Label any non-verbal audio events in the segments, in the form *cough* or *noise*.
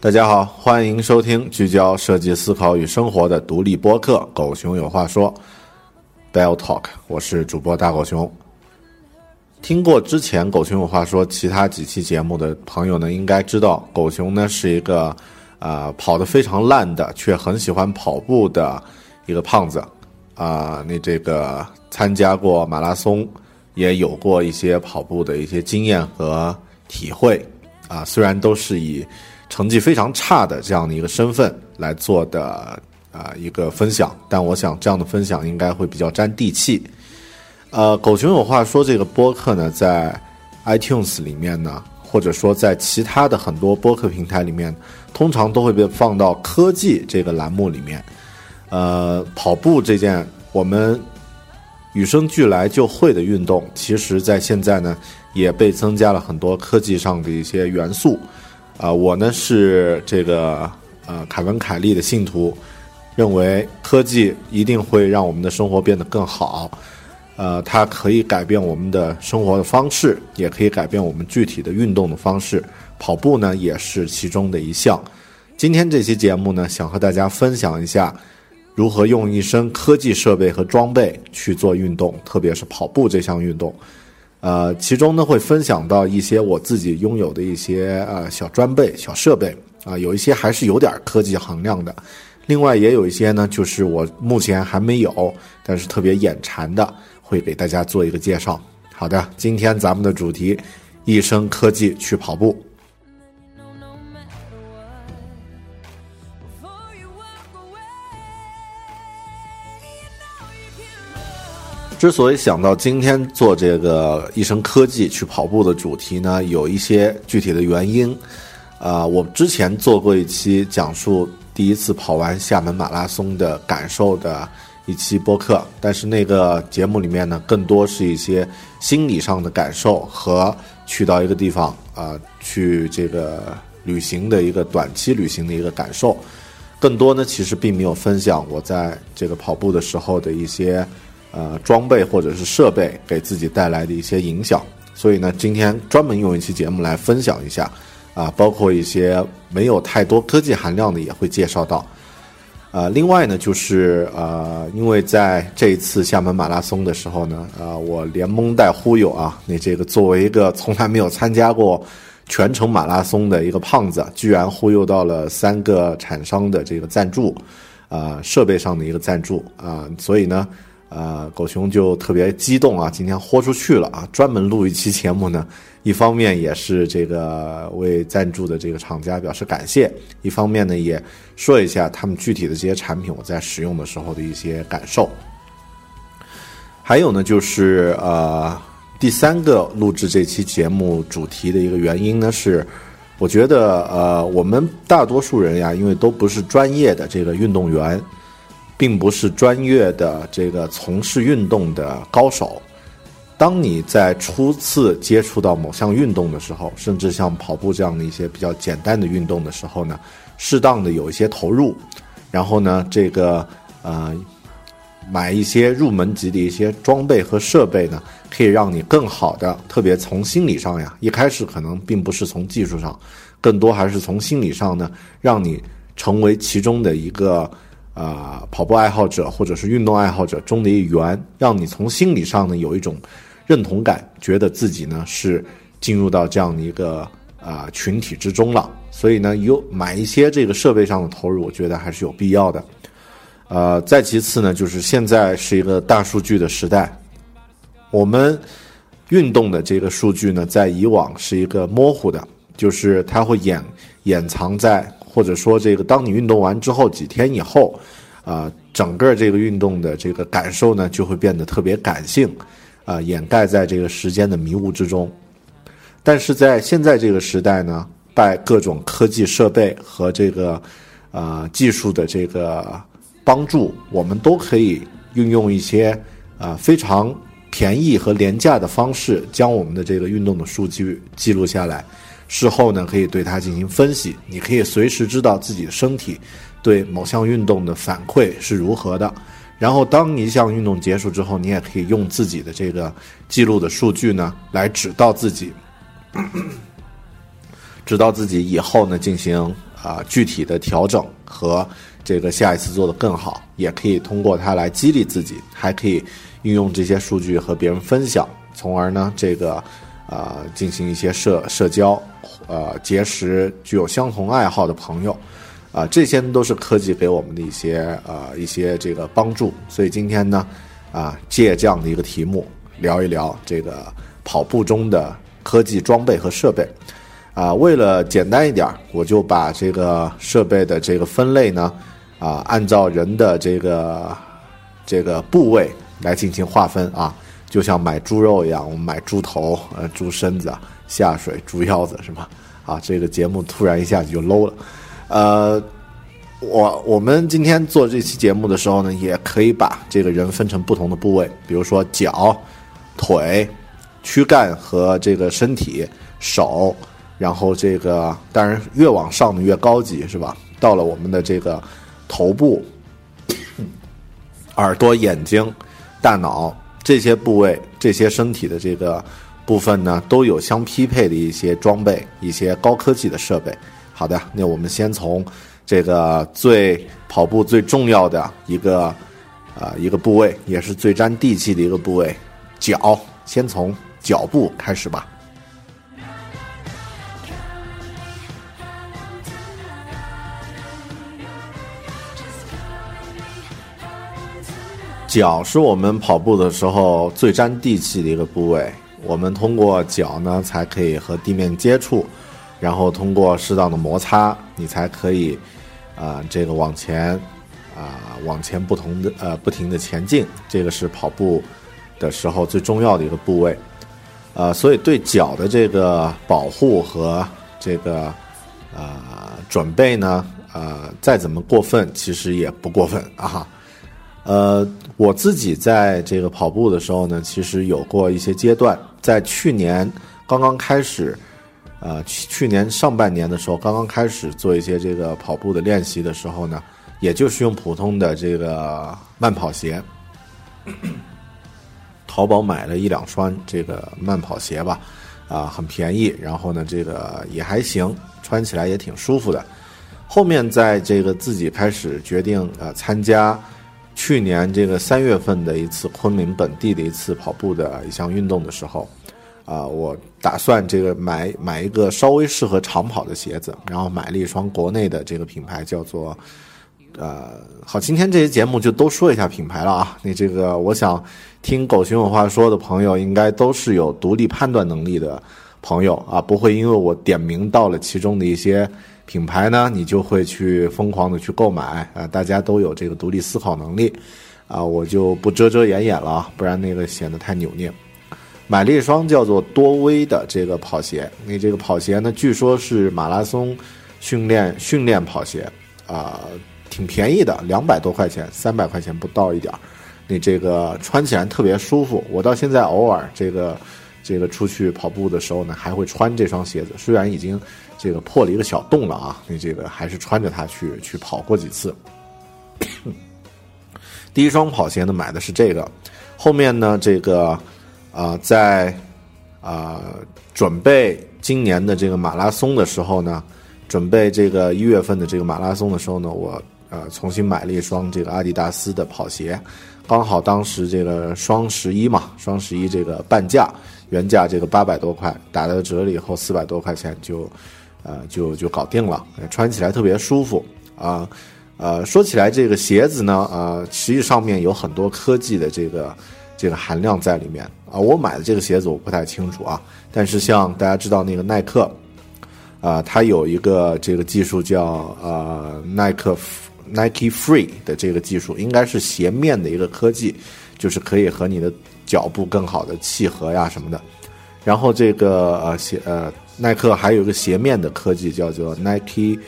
大家好，欢迎收听聚焦设计思考与生活的独立播客《狗熊有话说》（Bell Talk）。我是主播大狗熊。听过之前《狗熊有话说》其他几期节目的朋友呢，应该知道狗熊呢是一个啊跑得非常烂的，却很喜欢跑步的一个胖子啊。你这个参加过马拉松，也有过一些跑步的一些经验和体会啊。虽然都是以成绩非常差的这样的一个身份来做的啊一个分享，但我想这样的分享应该会比较沾地气。呃，狗熊有话说这个播客呢，在 iTunes 里面呢，或者说在其他的很多播客平台里面，通常都会被放到科技这个栏目里面。呃，跑步这件我们与生俱来就会的运动，其实在现在呢，也被增加了很多科技上的一些元素。啊，我呢是这个呃凯文凯利的信徒，认为科技一定会让我们的生活变得更好，呃，它可以改变我们的生活的方式，也可以改变我们具体的运动的方式。跑步呢也是其中的一项。今天这期节目呢，想和大家分享一下如何用一身科技设备和装备去做运动，特别是跑步这项运动。呃，其中呢会分享到一些我自己拥有的一些呃小装备、小设备啊，有一些还是有点科技含量的，另外也有一些呢，就是我目前还没有，但是特别眼馋的，会给大家做一个介绍。好的，今天咱们的主题，一生科技去跑步。之所以想到今天做这个一生科技去跑步的主题呢，有一些具体的原因。啊，我之前做过一期讲述第一次跑完厦门马拉松的感受的一期播客，但是那个节目里面呢，更多是一些心理上的感受和去到一个地方啊，去这个旅行的一个短期旅行的一个感受。更多呢，其实并没有分享我在这个跑步的时候的一些。呃，装备或者是设备给自己带来的一些影响，所以呢，今天专门用一期节目来分享一下，啊，包括一些没有太多科技含量的也会介绍到。呃，另外呢，就是呃，因为在这一次厦门马拉松的时候呢，啊，我连蒙带忽悠啊，你这个作为一个从来没有参加过全程马拉松的一个胖子，居然忽悠到了三个厂商的这个赞助，啊，设备上的一个赞助啊，所以呢，呃，狗熊就特别激动啊，今天豁出去了啊，专门录一期节目呢，一方面也是这个为赞助的这个厂家表示感谢，一方面呢也说一下他们具体的这些产品我在使用的时候的一些感受。还有呢，就是呃。第三个录制这期节目主题的一个原因呢，是我觉得呃，我们大多数人呀，因为都不是专业的这个运动员，并不是专业的这个从事运动的高手。当你在初次接触到某项运动的时候，甚至像跑步这样的一些比较简单的运动的时候呢，适当的有一些投入，然后呢，这个呃。买一些入门级的一些装备和设备呢，可以让你更好的，特别从心理上呀，一开始可能并不是从技术上，更多还是从心理上呢，让你成为其中的一个啊跑步爱好者或者是运动爱好者中的一员，让你从心理上呢有一种认同感，觉得自己呢是进入到这样的一个啊群体之中了。所以呢，有买一些这个设备上的投入，我觉得还是有必要的。呃，再其次呢，就是现在是一个大数据的时代，我们运动的这个数据呢，在以往是一个模糊的，就是它会掩掩藏在，或者说这个当你运动完之后几天以后，啊，整个这个运动的这个感受呢，就会变得特别感性，啊，掩盖在这个时间的迷雾之中。但是在现在这个时代呢，拜各种科技设备和这个啊技术的这个。帮助我们都可以运用一些啊非常便宜和廉价的方式，将我们的这个运动的数据记录下来，事后呢可以对它进行分析。你可以随时知道自己的身体对某项运动的反馈是如何的。然后当一项运动结束之后，你也可以用自己的这个记录的数据呢来指导自己，指导自己以后呢进行啊具体的调整和。这个下一次做得更好，也可以通过它来激励自己，还可以运用这些数据和别人分享，从而呢，这个呃进行一些社社交，呃结识具有相同爱好的朋友，啊，这些都是科技给我们的一些呃一些这个帮助。所以今天呢，啊借这样的一个题目聊一聊这个跑步中的科技装备和设备。啊，为了简单一点，我就把这个设备的这个分类呢。啊，按照人的这个这个部位来进行划分啊，就像买猪肉一样，我们买猪头、呃猪身子、下水、猪腰子是吗？啊，这个节目突然一下子就 low 了。呃，我我们今天做这期节目的时候呢，也可以把这个人分成不同的部位，比如说脚、腿、躯干和这个身体、手，然后这个当然越往上的越高级是吧？到了我们的这个。头部、耳朵、眼睛、大脑这些部位、这些身体的这个部分呢，都有相匹配的一些装备、一些高科技的设备。好的，那我们先从这个最跑步最重要的一个啊一个部位，也是最沾地气的一个部位——脚，先从脚部开始吧。脚是我们跑步的时候最沾地气的一个部位，我们通过脚呢才可以和地面接触，然后通过适当的摩擦，你才可以，啊，这个往前，啊，往前不同的呃不停的前进，这个是跑步的时候最重要的一个部位，呃，所以对脚的这个保护和这个呃准备呢，呃，再怎么过分其实也不过分啊。呃，我自己在这个跑步的时候呢，其实有过一些阶段。在去年刚刚开始，呃，去年上半年的时候，刚刚开始做一些这个跑步的练习的时候呢，也就是用普通的这个慢跑鞋，淘宝买了一两双这个慢跑鞋吧，啊，很便宜，然后呢，这个也还行，穿起来也挺舒服的。后面在这个自己开始决定呃参加。去年这个三月份的一次昆明本地的一次跑步的一项运动的时候，啊，我打算这个买买一个稍微适合长跑的鞋子，然后买了一双国内的这个品牌，叫做呃，好，今天这些节目就都说一下品牌了啊。你这个，我想听狗熊有话说的朋友，应该都是有独立判断能力的朋友啊，不会因为我点名到了其中的一些品牌呢，你就会去疯狂的去购买啊。大家都有这个独立思考能力啊，我就不遮遮掩掩了啊，不然那个显得太扭捏。买了一双叫做多威的这个跑鞋，那这个跑鞋呢，据说是马拉松训练训练跑鞋，啊，挺便宜的，两百多块钱，三百块钱不到一点儿。你这个穿起来特别舒服，我到现在偶尔这个这个出去跑步的时候呢，还会穿这双鞋子，虽然已经这个破了一个小洞了啊，你这个还是穿着它去去跑过几次。*coughs* 第一双跑鞋呢，买的是这个，后面呢这个。啊，在啊准备今年的这个马拉松的时候呢，准备这个一月份的这个马拉松的时候呢，我呃重新买了一双这个阿迪达斯的跑鞋，刚好当时这个双十一嘛，双十一这个半价，原价这个八百多块，打了折了以后四百多块钱就呃就就搞定了，穿起来特别舒服啊呃说起来这个鞋子呢呃实际上面有很多科技的这个这个含量在里面。啊，我买的这个鞋子我不太清楚啊，但是像大家知道那个耐克，啊，它有一个这个技术叫呃耐克 Nike Free 的这个技术，应该是鞋面的一个科技，就是可以和你的脚步更好的契合呀什么的。然后这个呃鞋呃耐克还有一个鞋面的科技叫做 Nike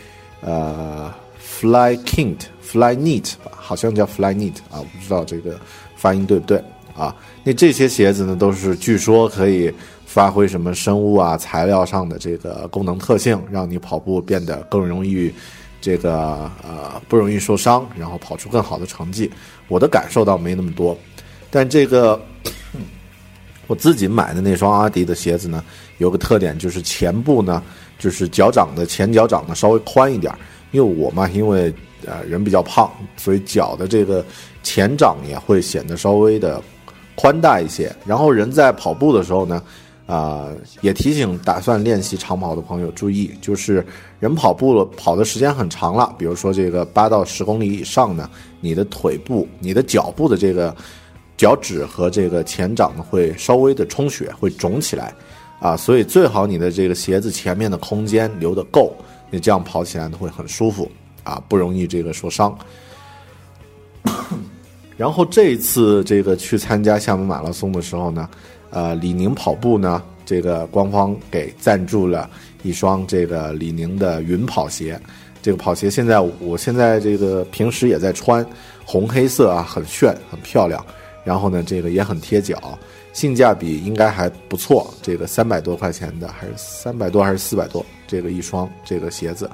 呃 Fly Kint Fly Knit 吧，好像叫 Flyknit 啊，我不知道这个发音对不对。啊，那这些鞋子呢，都是据说可以发挥什么生物啊材料上的这个功能特性，让你跑步变得更容易，这个呃不容易受伤，然后跑出更好的成绩。我的感受倒没那么多，但这个我自己买的那双阿迪的鞋子呢，有个特点就是前部呢，就是脚掌的前脚掌呢稍微宽一点，因为我嘛，因为呃人比较胖，所以脚的这个前掌也会显得稍微的。宽大一些，然后人在跑步的时候呢，啊，也提醒打算练习长跑的朋友注意，就是人跑步了跑的时间很长了，比如说这个八到十公里以上呢，你的腿部、你的脚部的这个脚趾和这个前掌呢会稍微的充血，会肿起来，啊，所以最好你的这个鞋子前面的空间留得够，你这样跑起来呢会很舒服，啊，不容易这个受伤。*coughs* 然后这一次这个去参加厦门马拉松的时候呢，呃，李宁跑步呢，这个官方给赞助了一双这个李宁的云跑鞋。这个跑鞋现在我现在这个平时也在穿，红黑色啊，很炫，很漂亮。然后呢，这个也很贴脚，性价比应该还不错。这个三百多块钱的，还是三百多还是四百多？这个一双这个鞋子，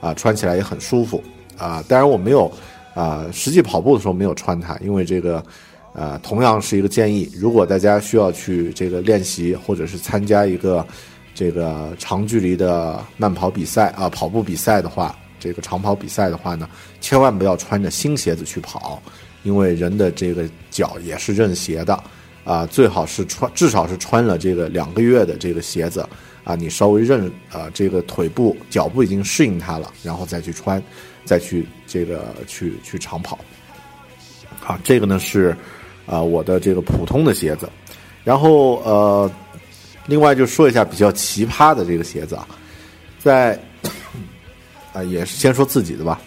啊，穿起来也很舒服啊。当然我没有。啊，实际跑步的时候没有穿它，因为这个，呃，同样是一个建议。如果大家需要去这个练习，或者是参加一个这个长距离的慢跑比赛啊，跑步比赛的话，这个长跑比赛的话呢，千万不要穿着新鞋子去跑，因为人的这个脚也是认鞋的啊，最好是穿，至少是穿了这个两个月的这个鞋子啊，你稍微认啊，这个腿部、脚部已经适应它了，然后再去穿。再去这个去去长跑，好，这个呢是啊我的这个普通的鞋子，然后呃，另外就说一下比较奇葩的这个鞋子啊，在 *coughs* 啊也是先说自己的吧，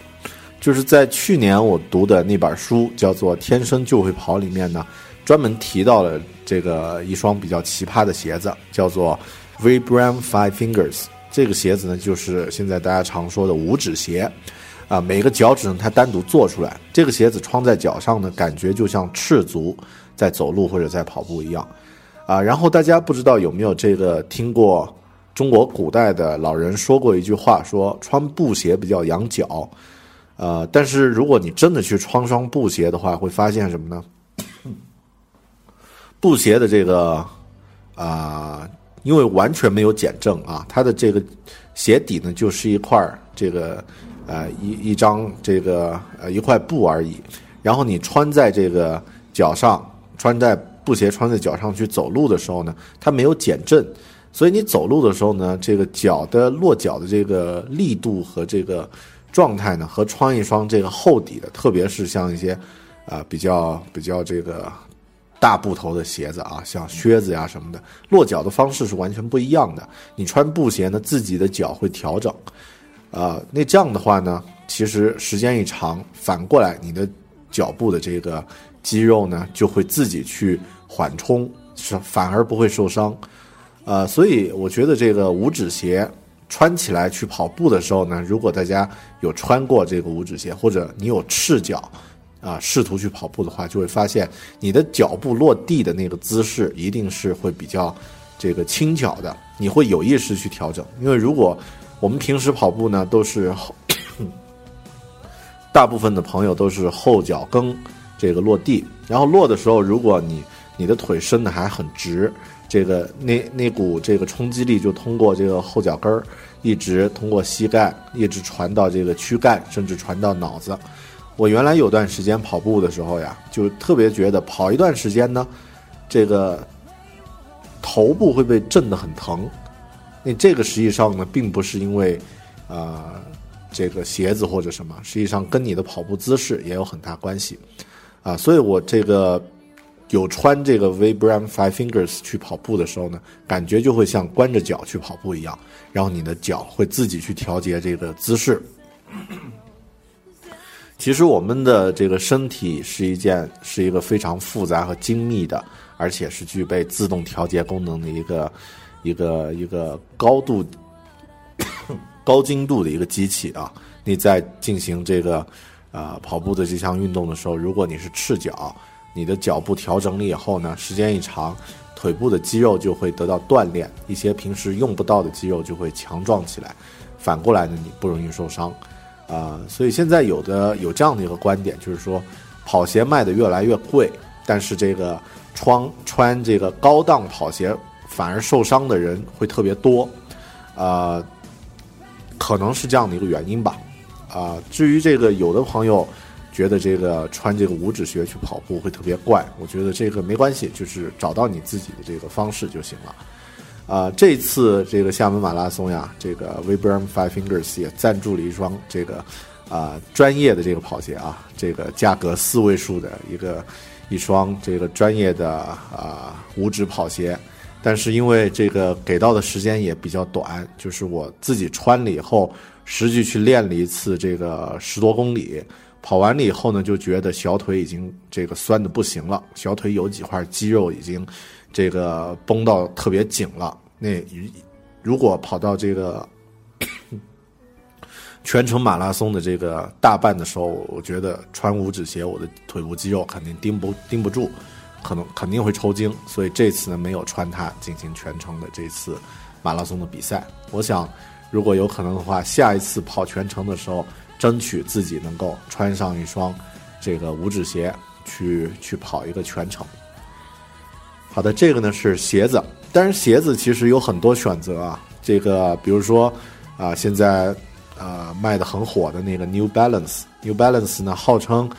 就是在去年我读的那本书叫做《天生就会跑》里面呢，专门提到了这个一双比较奇葩的鞋子，叫做 Vibram Five Fingers，这个鞋子呢就是现在大家常说的五指鞋。啊，每个脚趾呢，它单独做出来。这个鞋子穿在脚上呢，感觉就像赤足在走路或者在跑步一样。啊，然后大家不知道有没有这个听过中国古代的老人说过一句话，说穿布鞋比较养脚。呃，但是如果你真的去穿双布鞋的话，会发现什么呢？布鞋的这个啊，因为完全没有减震啊，它的这个鞋底呢，就是一块这个。呃，一一张这个呃一块布而已，然后你穿在这个脚上，穿在布鞋穿在脚上去走路的时候呢，它没有减震，所以你走路的时候呢，这个脚的落脚的这个力度和这个状态呢，和穿一双这个厚底的，特别是像一些啊比较比较这个大布头的鞋子啊，像靴子呀什么的，落脚的方式是完全不一样的。你穿布鞋呢，自己的脚会调整，啊，那这样的话呢，其实时间一长，反过来你的脚部的这个肌肉呢，就会自己去缓冲，是反而不会受伤。呃，所以我觉得这个五指鞋穿起来去跑步的时候呢，如果大家有穿过这个五指鞋，或者你有赤脚。啊，试图去跑步的话，就会发现你的脚步落地的那个姿势一定是会比较这个轻巧的，你会有意识去调整。因为如果我们平时跑步呢，都是，大部分的朋友都是后脚跟这个落地，然后落的时候，如果你你的腿伸的还很直，这个那那股这个冲击力就通过这个后脚跟儿，一直通过膝盖，一直传到这个躯干，甚至传到脑子。我原来有段时间跑步的时候呀，就特别觉得跑一段时间呢，这个头部会被震得很疼。那这个实际上呢，并不是因为啊这个鞋子或者什么，实际上跟你的跑步姿势也有很大关系啊。所以我这个有穿这个 Vibram Five Fingers 去跑步的时候呢，感觉就会像关着脚去跑步一样，然后你的脚会自己去调节这个姿势。*coughs* 其实我们的这个身体是一件是一个非常复杂和精密的，而且是具备自动调节功能的一个一个一个高度 *coughs* 高精度的一个机器啊！你在进行这个啊跑步的这项运动的时候，如果你是赤脚，你的脚步调整了以后呢，时间一长，腿部的肌肉就会得到锻炼，一些平时用不到的肌肉就会强壮起来，反过来呢，你不容易受伤。啊，所以现在有的有这样的一个观点，就是说，跑鞋卖的越来越贵，但是这个穿穿这个高档跑鞋反而受伤的人会特别多，啊，可能是这样的一个原因吧。啊，至于这个有的朋友觉得这个穿这个五指鞋去跑步会特别怪，我觉得这个没关系，就是找到你自己的这个方式就行了。啊，这次这个厦门马拉松呀，这个 Vibram Five Fingers 也赞助了一双这个啊专业的这个跑鞋啊，这个价格四位数的一个一双这个专业的啊五指跑鞋，但是因为这个给到的时间也比较短，就是我自己穿了以后，实际去练了一次这个十多公里，跑完了以后呢，就觉得小腿已经这个酸的不行了，小腿有几块肌肉已经。这个绷到特别紧了。那如果跑到这个 *coughs* 全程马拉松的这个大半的时候，我觉得穿五指鞋，我的腿部肌肉肯定盯不盯不住，可能肯定会抽筋。所以这次呢，没有穿它进行全程的这次马拉松的比赛。我想，如果有可能的话，下一次跑全程的时候，争取自己能够穿上一双这个五指鞋去去跑一个全程。好的，这个呢是鞋子，但是鞋子其实有很多选择啊。这个比如说啊，现在啊卖的很火的那个 New Balance，New Balance 呢号称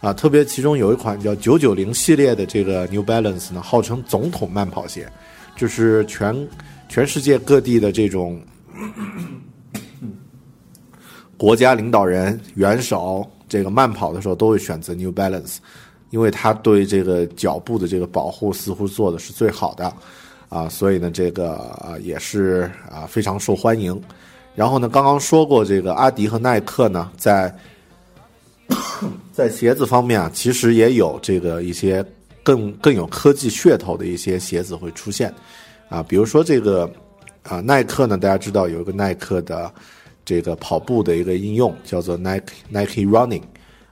啊，特别其中有一款叫九九零系列的这个 New Balance 呢，号称总统慢跑鞋，就是全全世界各地的这种国家领导人、元首这个慢跑的时候都会选择 New Balance。因为它对这个脚部的这个保护似乎做的是最好的，啊，所以呢，这个啊也是啊非常受欢迎。然后呢，刚刚说过这个阿迪和耐克呢，在 *coughs* 在鞋子方面啊，其实也有这个一些更更有科技噱头的一些鞋子会出现，啊，比如说这个啊耐克呢，大家知道有一个耐克的这个跑步的一个应用叫做 Nike Nike Running，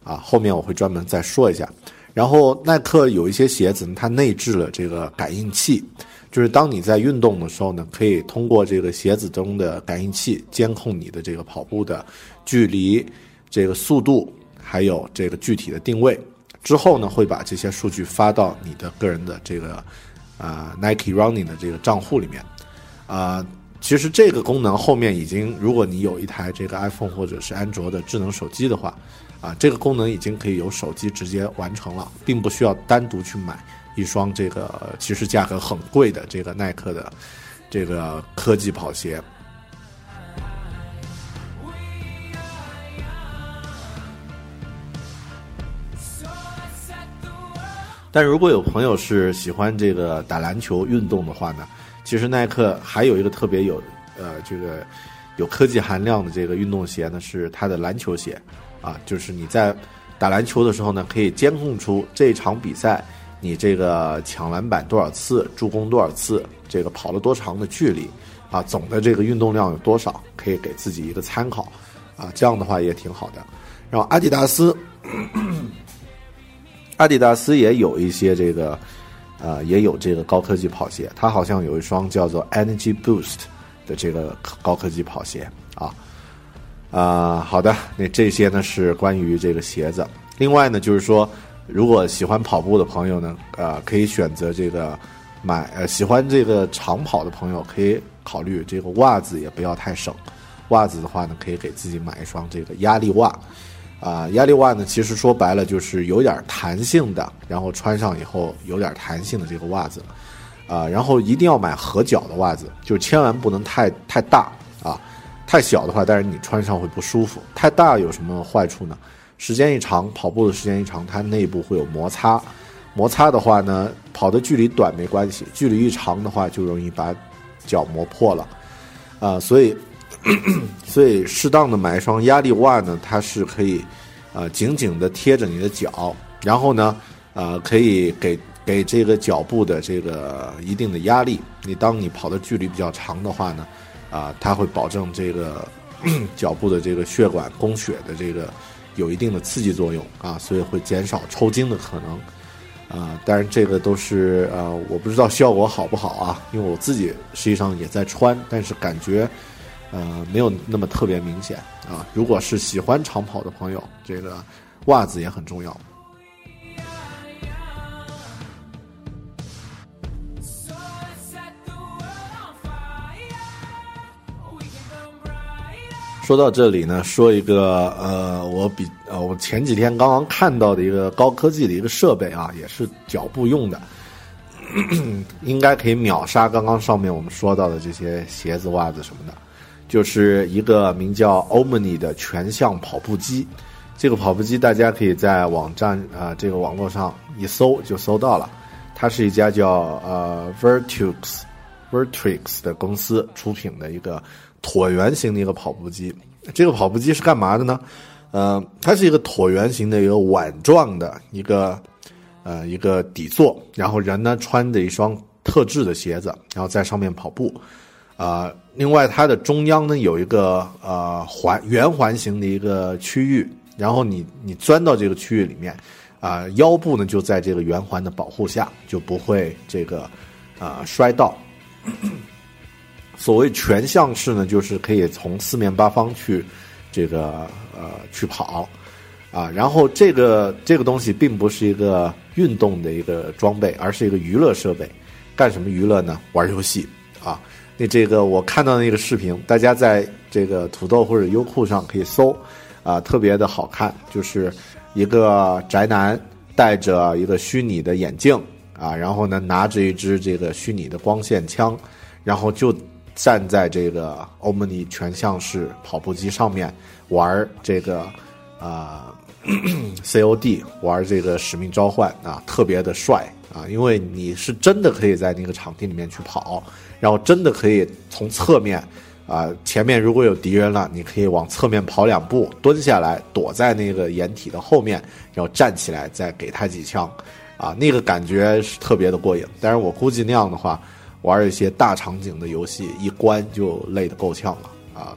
啊，后面我会专门再说一下。然后耐克有一些鞋子，它内置了这个感应器，就是当你在运动的时候呢，可以通过这个鞋子中的感应器监控你的这个跑步的距离、这个速度，还有这个具体的定位。之后呢，会把这些数据发到你的个人的这个啊 Nike Running 的这个账户里面。啊，其实这个功能后面已经，如果你有一台这个 iPhone 或者是安卓的智能手机的话。啊，这个功能已经可以由手机直接完成了，并不需要单独去买一双这个其实价格很贵的这个耐克的这个科技跑鞋。但如果有朋友是喜欢这个打篮球运动的话呢，其实耐克还有一个特别有呃这个有科技含量的这个运动鞋呢，是它的篮球鞋啊，就是你在打篮球的时候呢，可以监控出这场比赛你这个抢篮板多少次、助攻多少次、这个跑了多长的距离啊，总的这个运动量有多少，可以给自己一个参考啊，这样的话也挺好的。然后阿迪达斯。阿迪达斯也有一些这个，呃，也有这个高科技跑鞋。它好像有一双叫做 Energy Boost 的这个高科技跑鞋啊。啊，好的，那这些呢是关于这个鞋子。另外呢，就是说，如果喜欢跑步的朋友呢，呃，可以选择这个买呃，喜欢这个长跑的朋友可以考虑这个袜子也不要太省。袜子的话呢，可以给自己买一双这个压力袜。啊，压力袜呢，其实说白了就是有点弹性的，然后穿上以后有点弹性的这个袜子，啊，然后一定要买合脚的袜子，就千万不能太太大啊，太小的话，但是你穿上会不舒服。太大有什么坏处呢？时间一长，跑步的时间一长，它内部会有摩擦，摩擦的话呢，跑的距离短没关系，距离一长的话就容易把脚磨破了，啊，所以。*clears throat* 所以，适当的买一双压力袜呢，它是可以，呃，紧紧的贴着你的脚，然后呢，呃，可以给给这个脚部的这个一定的压力。你当你跑的距离比较长的话呢，啊，它会保证这个 *clears throat* 脚部的这个血管供血的这个有一定的刺激作用啊，所以会减少抽筋的可能。啊，当然这个都是呃，我不知道效果好不好啊，因为我自己实际上也在穿，但是感觉。呃，没有那么特别明显啊。如果是喜欢长跑的朋友，这个袜子也很重要。说到这里呢，说一个呃，我比呃，我前几天刚刚看到的一个高科技的一个设备啊，也是脚部用的，*coughs* 应该可以秒杀刚刚上面我们说到的这些鞋子、袜子什么的。就是一个名叫 Omni 的全向跑步机，这个跑步机大家可以在网站啊这个网络上一搜就搜到了。它是一家叫呃 Vertix Vertix 的公司出品的一个椭圆形的一个跑步机。这个跑步机是干嘛的呢？呃，它是一个椭圆形的一个碗状的一个呃一个底座，然后人呢穿着一双特制的鞋子，然后在上面跑步。啊，另外它的中央呢有一个呃环圆环形的一个区域，然后你你钻到这个区域里面，啊腰部呢就在这个圆环的保护下，就不会这个啊摔倒。*coughs* 所谓全向式呢，就是可以从四面八方去这个呃去跑啊，然后这个这个东西并不是一个运动的一个装备，而是一个娱乐设备。干什么娱乐呢？玩游戏啊。那这个我看到那个视频，大家在这个土豆或者优酷上可以搜，啊，特别的好看，就是一个宅男戴着一个虚拟的眼镜啊，然后呢拿着一支这个虚拟的光线枪，然后就站在这个欧姆尼全向式跑步机上面玩这个啊 *coughs* COD，玩这个使命召唤啊，特别的帅啊，因为你是真的可以在那个场地里面去跑。然后真的可以从侧面，啊，前面如果有敌人了，你可以往侧面跑两步，蹲下来躲在那个掩体的后面，然后站起来再给他几枪，啊，那个感觉是特别的过瘾。但是我估计那样的话，玩一些大场景的游戏，一关就累得够呛了，啊，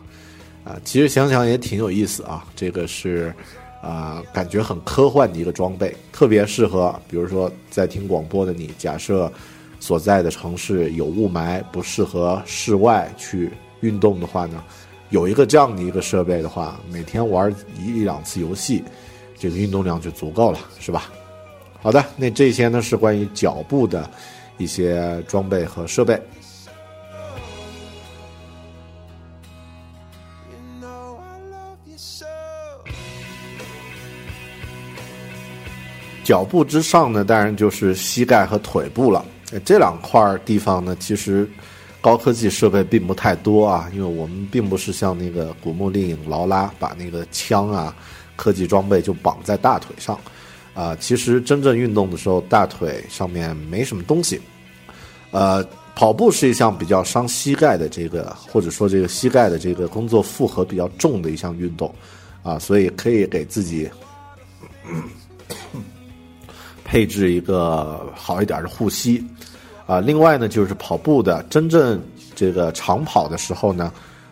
啊，其实想想也挺有意思啊。这个是，啊，感觉很科幻的一个装备，特别适合，比如说在听广播的你，假设。所在的城市有雾霾，不适合室外去运动的话呢，有一个这样的一个设备的话，每天玩一两次游戏，这个运动量就足够了，是吧？好的，那这些呢是关于脚步的一些装备和设备。脚部之上呢，当然就是膝盖和腿部了。这两块地方呢，其实高科技设备并不太多啊，因为我们并不是像那个古墓丽影劳拉把那个枪啊、科技装备就绑在大腿上啊。其实真正运动的时候，大腿上面没什么东西。呃，跑步是一项比较伤膝盖的这个，或者说这个膝盖的这个工作负荷比较重的一项运动啊，所以可以给自己。配置一个好一点的护膝，啊，另外呢，就是跑步的真正这个长跑的时候呢，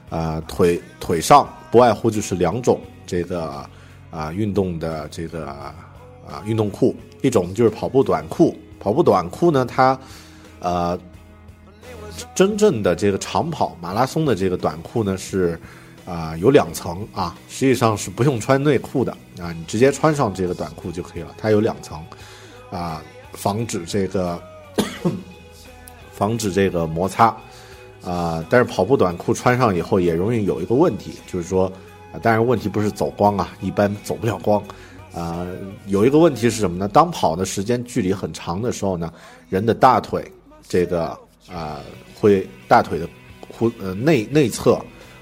啊，腿腿上不外乎就是两种这个啊运动的这个啊运动裤，一种就是跑步短裤，跑步短裤呢，它呃真正的这个长跑马拉松的这个短裤呢是啊有两层。啊，实际上是不用穿内裤的。啊，你直接穿上这个短裤就可以了，它有两层。啊，防止这个，防止这个摩擦，啊，但是跑步短裤穿上以后也容易有一个问题，就是说，啊，当然问题不是走光啊，一般走不了光，啊，有一个问题是什么呢？当跑的时间距离很长的时候呢，人的大腿这个啊会大腿的裤呃内内侧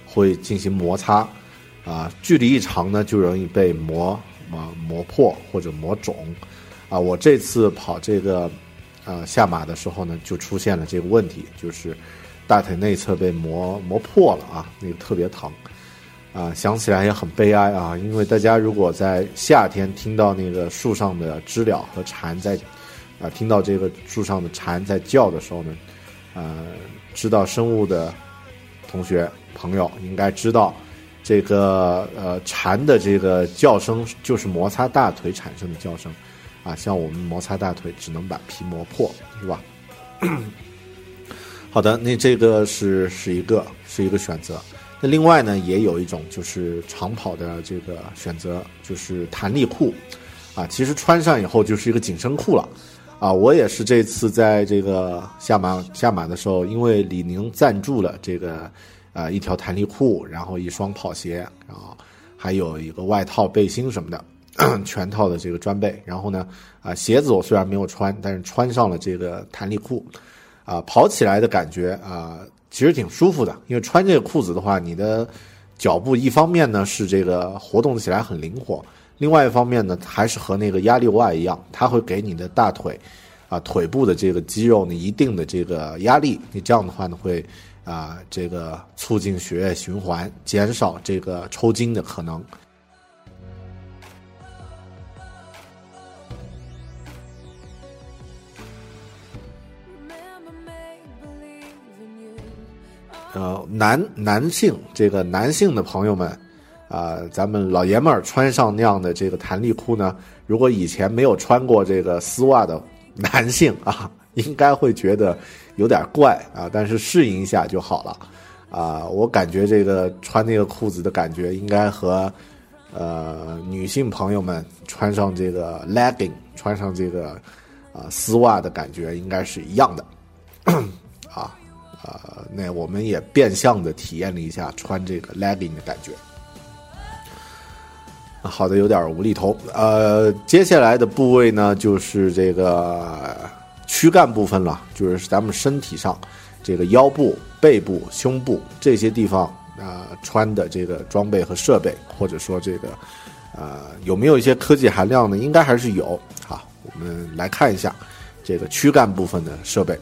会进行摩擦，啊，距离一长呢就容易被磨磨磨破或者磨肿。啊，我这次跑这个，呃，下马的时候呢，就出现了这个问题，就是大腿内侧被磨磨破了啊，那个特别疼，啊，想起来也很悲哀啊，因为大家如果在夏天听到那个树上的知了和蝉在，啊，听到这个树上的蝉在叫的时候呢，呃，知道生物的同学朋友应该知道，这个呃蝉的这个叫声就是摩擦大腿产生的叫声。啊，像我们摩擦大腿，只能把皮磨破，是吧？好的，那这个是是一个是一个选择。那另外呢，也有一种就是长跑的这个选择，就是弹力裤。啊，其实穿上以后就是一个紧身裤了。啊，我也是这次在这个下马下马的时候，因为李宁赞助了这个啊一条弹力裤，然后一双跑鞋，然后还有一个外套、背心什么的。*clears throat* 全套的这个装备，然后呢，啊，鞋子我虽然没有穿，但是穿上了这个弹力裤，啊，跑起来的感觉啊，其实挺舒服的。因为穿这个裤子的话，你的脚步一方面呢是这个活动起来很灵活，另外一方面呢，还是和那个压力袜一样，它会给你的大腿啊腿部的这个肌肉呢一定的这个压力。你这样的话呢，会啊这个促进血液循环，减少这个抽筋的可能。呃，男男性这个男性的朋友们，啊，咱们老爷们儿穿上那样的这个弹力裤呢，如果以前没有穿过这个丝袜的男性啊，应该会觉得有点怪啊，但是适应一下就好了。啊，我感觉这个穿那个裤子的感觉，应该和呃女性朋友们穿上这个 legging，穿上这个啊 *coughs* 丝袜的感觉应该是一样的。啊。呃，那我们也变相的体验了一下穿这个 legging 的感觉。好的，有点无厘头。呃，接下来的部位呢，就是这个躯干部分了，就是咱们身体上这个腰部、背部、胸部这些地方啊穿的这个装备和设备，或者说这个呃有没有一些科技含量呢？应该还是有。好，我们来看一下这个躯干部分的设备。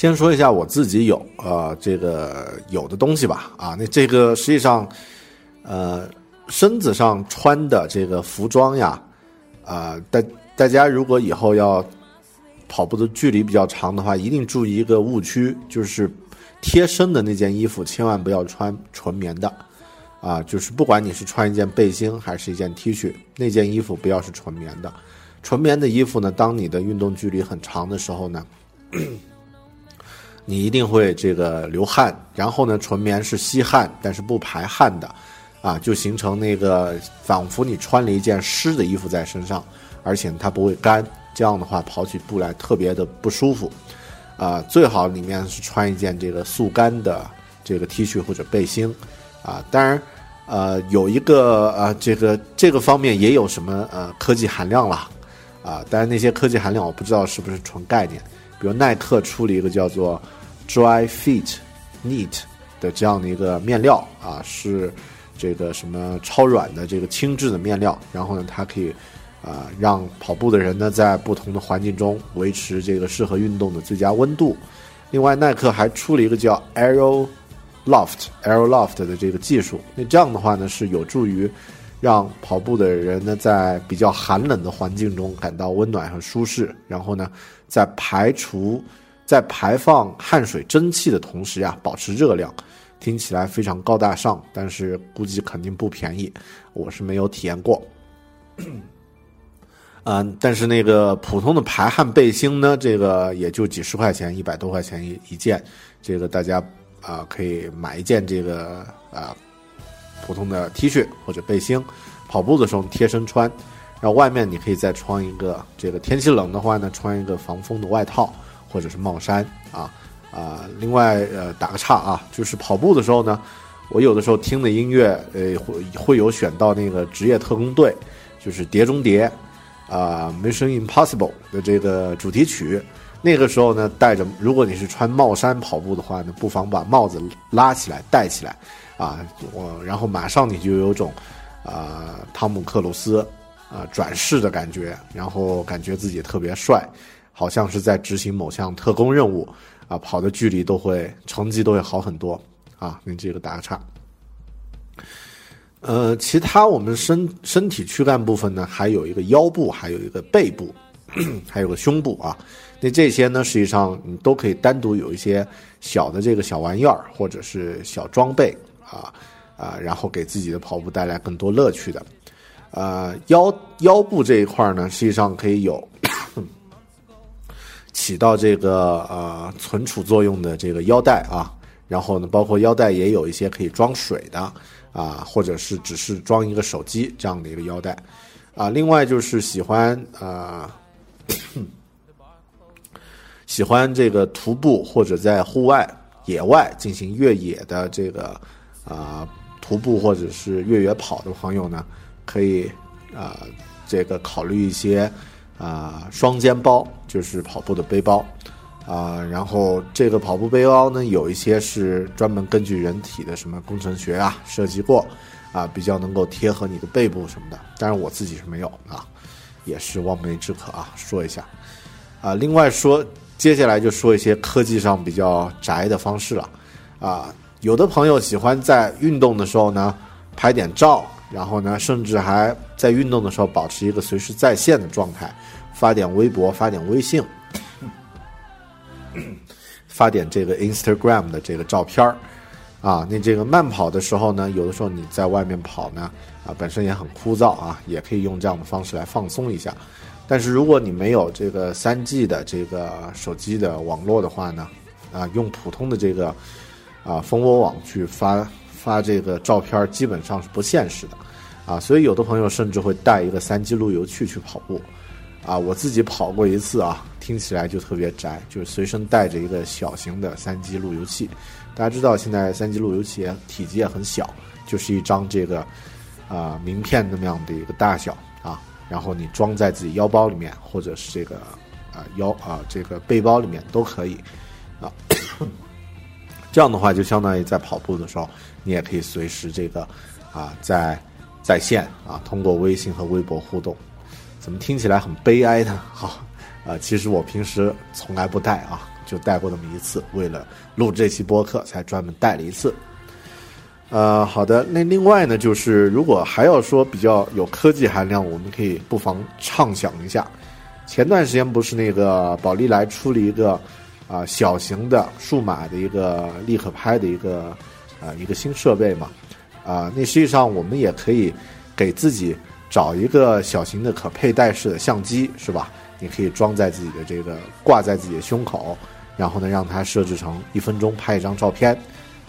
先说一下我自己有呃这个有的东西吧啊，那这个实际上，呃身子上穿的这个服装呀，啊大大家如果以后要跑步的距离比较长的话，一定注意一个误区，就是贴身的那件衣服千万不要穿纯棉的啊，就是不管你是穿一件背心还是一件 T 恤，那件衣服不要是纯棉的。纯棉的衣服呢，当你的运动距离很长的时候呢。你一定会这个流汗，然后呢，纯棉是吸汗，但是不排汗的，啊，就形成那个仿佛你穿了一件湿的衣服在身上，而且它不会干，这样的话跑起步来特别的不舒服，啊，最好里面是穿一件这个速干的这个 T 恤或者背心，啊，当然，呃，有一个呃，这个这个方面也有什么呃科技含量了，啊，当然那些科技含量我不知道是不是纯概念，比如耐克出了一个叫做 Dry Fit Knit 的这样的一个面料啊，是这个什么超软的这个轻质的面料，然后呢，它可以。啊，让跑步的人呢，在不同的环境中维持这个适合运动的最佳温度。另外，耐克还出了一个叫 Aero Loft Aero Loft 的这个技术。那这样的话呢，是有助于让跑步的人呢，在比较寒冷的环境中感到温暖和舒适。然后呢，在排除在排放汗水蒸汽的同时呀，保持热量。听起来非常高大上，但是估计肯定不便宜。我是没有体验过。嗯，但是那个普通的排汗背心呢，这个也就几十块钱，一百多块钱一一件，这个大家啊可以买一件这个啊普通的 T 恤或者背心，跑步的时候贴身穿，然后外面你可以再穿一个这个天气冷的话呢，穿一个防风的外套或者是帽衫啊啊。另外呃打个岔啊，就是跑步的时候呢，我有的时候听的音乐呃会会有选到那个职业特工队，就是碟中谍。啊，《Mission Impossible》的这个主题曲，那个时候呢，戴着，如果你是穿帽衫跑步的话呢，不妨把帽子拉起来戴起来，啊，我然后马上你就有种啊，汤姆克鲁斯啊转世的感觉，然后感觉自己特别帅，好像是在执行某项特工任务，啊，跑的距离都会成绩都会好很多，啊，你这个打个叉。呃，其他我们身身体躯干部分呢，还有一个腰部，还有一个背部，*clears throat* 还有个胸部啊。那这些呢，实际上你都可以单独有一些小的这个小玩意儿，或者是小装备啊啊，然后给自己的跑步带来更多乐趣的。呃，腰腰部这一块呢，实际上可以有起到这个呃存储作用的这个腰带啊。然后呢，包括腰带也有一些可以装水的。啊，或者是只是装一个手机这样的一个腰带，啊，另外就是喜欢啊，喜欢这个徒步或者在户外野外进行越野的这个啊徒步或者是越野跑的朋友呢，可以啊这个考虑一些啊双肩包，就是跑步的背包。啊，然后这个跑步背包呢，有一些是专门根据人体的什么工程学啊设计过，啊，比较能够贴合你的背部什么的。当然我自己是没有啊，也是望梅止渴啊，说一下。啊，另外说，接下来就说一些科技上比较宅的方式了。啊，有的朋友喜欢在运动的时候呢拍点照，然后呢，甚至还在运动的时候保持一个随时在线的状态，发点微博，发点微信。*coughs* 发点这个 Instagram 的这个照片儿，啊，那这个慢跑的时候呢，有的时候你在外面跑呢，啊，本身也很枯燥啊，也可以用这样的方式来放松一下。但是如果你没有这个三 G 的这个手机的网络的话呢，啊，用普通的这个啊蜂窝网去发发这个照片，基本上是不现实的，啊，所以有的朋友甚至会带一个三 G 路由器去跑步。啊，我自己跑过一次啊，听起来就特别宅，就是随身带着一个小型的三 G 路由器。大家知道现在三 G 路由器体积也很小，就是一张这个啊名片那么样的一个大小啊，然后你装在自己腰包里面，或者是这个啊腰啊这个背包里面都可以啊。*coughs* 这样的话，就相当于在跑步的时候，你也可以随时这个啊在在线啊通过微信和微博互动。怎么听起来很悲哀呢？*laughs* 好，啊，其实我平时从来不带啊，就带过那么一次，为了录这期播客才专门带了一次。呃，好的，那另外呢，就是如果还要说比较有科技含量，我们可以不妨畅想一下。前段时间不是那个宝丽来出了一个啊小型的数码的一个立可拍的一个啊一个新设备嘛？啊，那实际上我们也可以给自己。找一个小型的可佩戴式的相机，是吧？你可以装在自己的这个挂在自己的胸口，然后呢，让它设置成一分钟拍一张照片，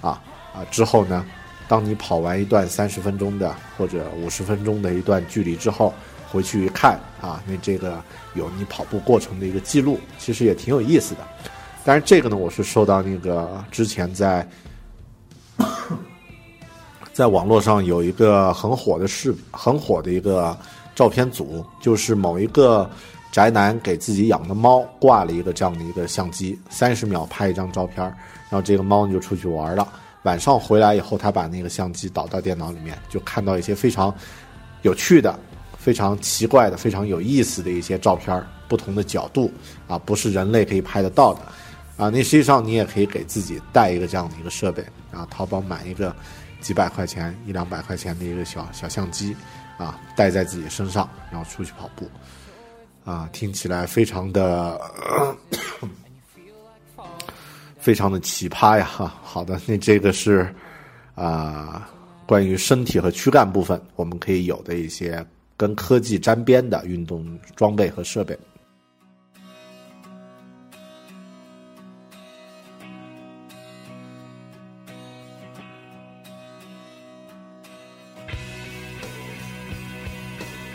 啊啊，之后呢，当你跑完一段三十分钟的或者五十分钟的一段距离之后，回去一看啊，那这个有你跑步过程的一个记录，其实也挺有意思的，但是这个呢，我是受到那个之前在 *coughs* 在网络上有一个很火的视很火的一个照片组，就是某一个宅男给自己养的猫挂了一个这样的一个相机，三十秒拍一张照片，然后这个猫就出去玩了。晚上回来以后，他把那个相机导到电脑里面，就看到一些非常有趣的、非常奇怪的、非常有意思的一些照片，不同的角度啊，不是人类可以拍得到的啊。那实际上你也可以给自己带一个这样的一个设备啊，淘宝买一个几百块钱、一两百块钱的一个小小相机啊，带在自己身上，然后出去跑步啊，听起来非常的。非常的奇葩呀！哈，好的，那这个是啊，关于身体和躯干部分，我们可以有的一些跟科技沾边的运动装备和设备。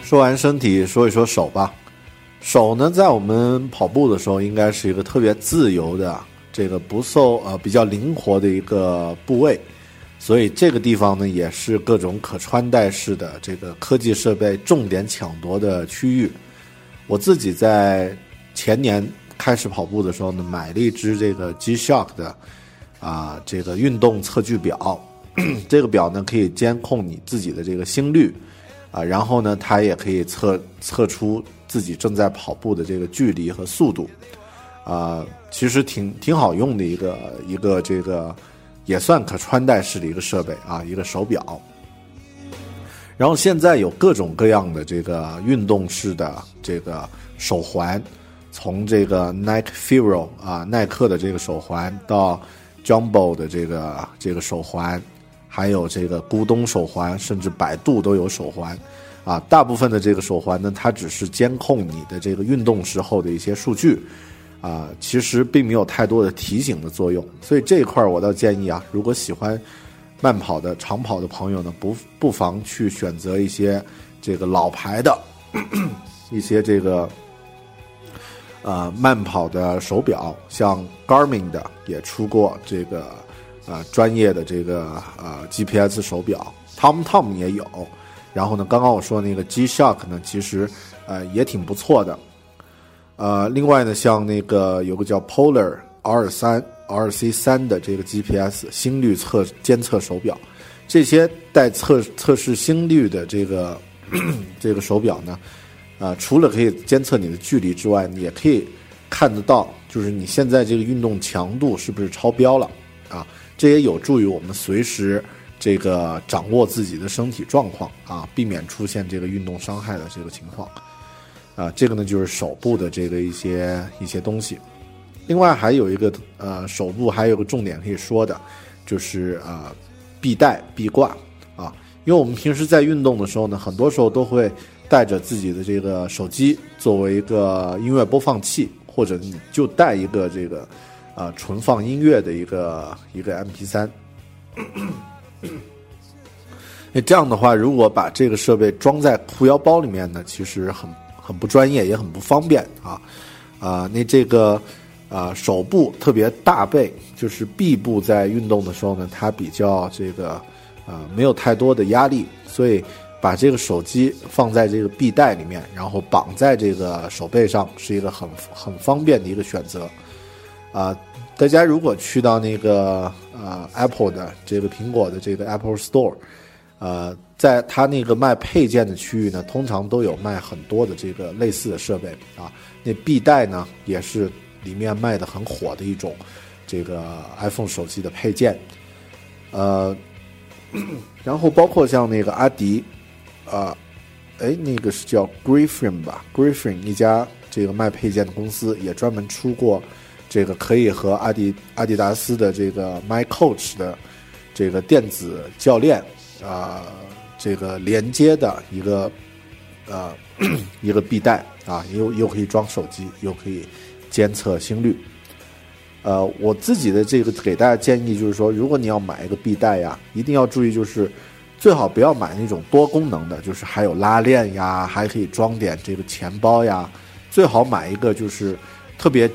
说完身体，说一说手吧。手呢，在我们跑步的时候，应该是一个特别自由的。这个不受呃比较灵活的一个部位，所以这个地方呢也是各种可穿戴式的这个科技设备重点抢夺的区域。我自己在前年开始跑步的时候呢，买了一只这个 G-Shock 的啊这个运动测距表，*clears throat* 这个表呢可以监控你自己的这个心率啊，然后呢它也可以测测出自己正在跑步的这个距离和速度。啊，其实挺挺好用的一个一个这个，也算可穿戴式的一个设备啊，一个手表。然后现在有各种各样的这个运动式的这个手环，从这个 Nike Firo 啊，耐克的这个手环到 Jumbo 的这个这个手环，还有这个咕咚手环，甚至百度都有手环。啊，大部分的这个手环呢，它只是监控你的这个运动时候的一些数据。啊，其实并没有太多的提醒的作用，所以这一块我倒建议啊，如果喜欢慢跑的长跑的朋友呢，不不妨去选择一些这个老牌的 *clears throat* 一些这个呃慢跑的手表，像 Garmin 的也出过这个呃专业的这个呃 GPS 手表，TomTom 也有，然后呢，刚刚我说那个 G-Shock 呢，其实呃也挺不错的。呃，另外呢，像那个有个叫 Polar R 三 R C 三的这个 GPS 心率测监测手表，这些带测测试心率的这个 *clears throat* 这个手表呢，啊，除了可以监测你的距离之外，也可以看得到，就是你现在这个运动强度是不是超标了啊？这也有助于我们随时这个掌握自己的身体状况啊，避免出现这个运动伤害的这个情况。啊，这个呢就是手部的这个一些一些东西，另外还有一个呃手部还有个重点可以说的，就是啊臂带臂挂啊，因为我们平时在运动的时候呢，很多时候都会带着自己的这个手机作为一个音乐播放器，或者你就带一个这个啊纯放音乐的一个一个 MP 三。*coughs* 那这样的话，如果把这个设备装在裤腰包里面呢，其实很。很不专业，也很不方便啊，啊，那这个啊手部特别大背，就是臂部在运动的时候呢，它比较这个啊没有太多的压力，所以把这个手机放在这个臂带里面，然后绑在这个手背上，是一个很很方便的一个选择啊。大家如果去到那个呃 Apple 的这个苹果的这个 Apple Store。呃，在它那个卖配件的区域呢，通常都有卖很多的这个类似的设备啊。那臂带呢，也是里面卖的很火的一种这个 iPhone 手机的配件。呃，*clears throat* 然后包括像那个阿迪，啊，哎，那个是叫 Griffin 吧？Griffin 一家这个卖配件的公司也专门出过这个可以和阿迪阿迪达斯的这个 My Coach 的这个电子教练。啊，这个连接的一个呃 *clears throat* 一个臂带啊，又又可以装手机，又可以监测心率。呃，我自己的这个给大家建议就是说，如果你要买一个臂带呀，一定要注意，就是最好不要买那种多功能的，就是还有拉链呀，还可以装点这个钱包呀。最好买一个就是特别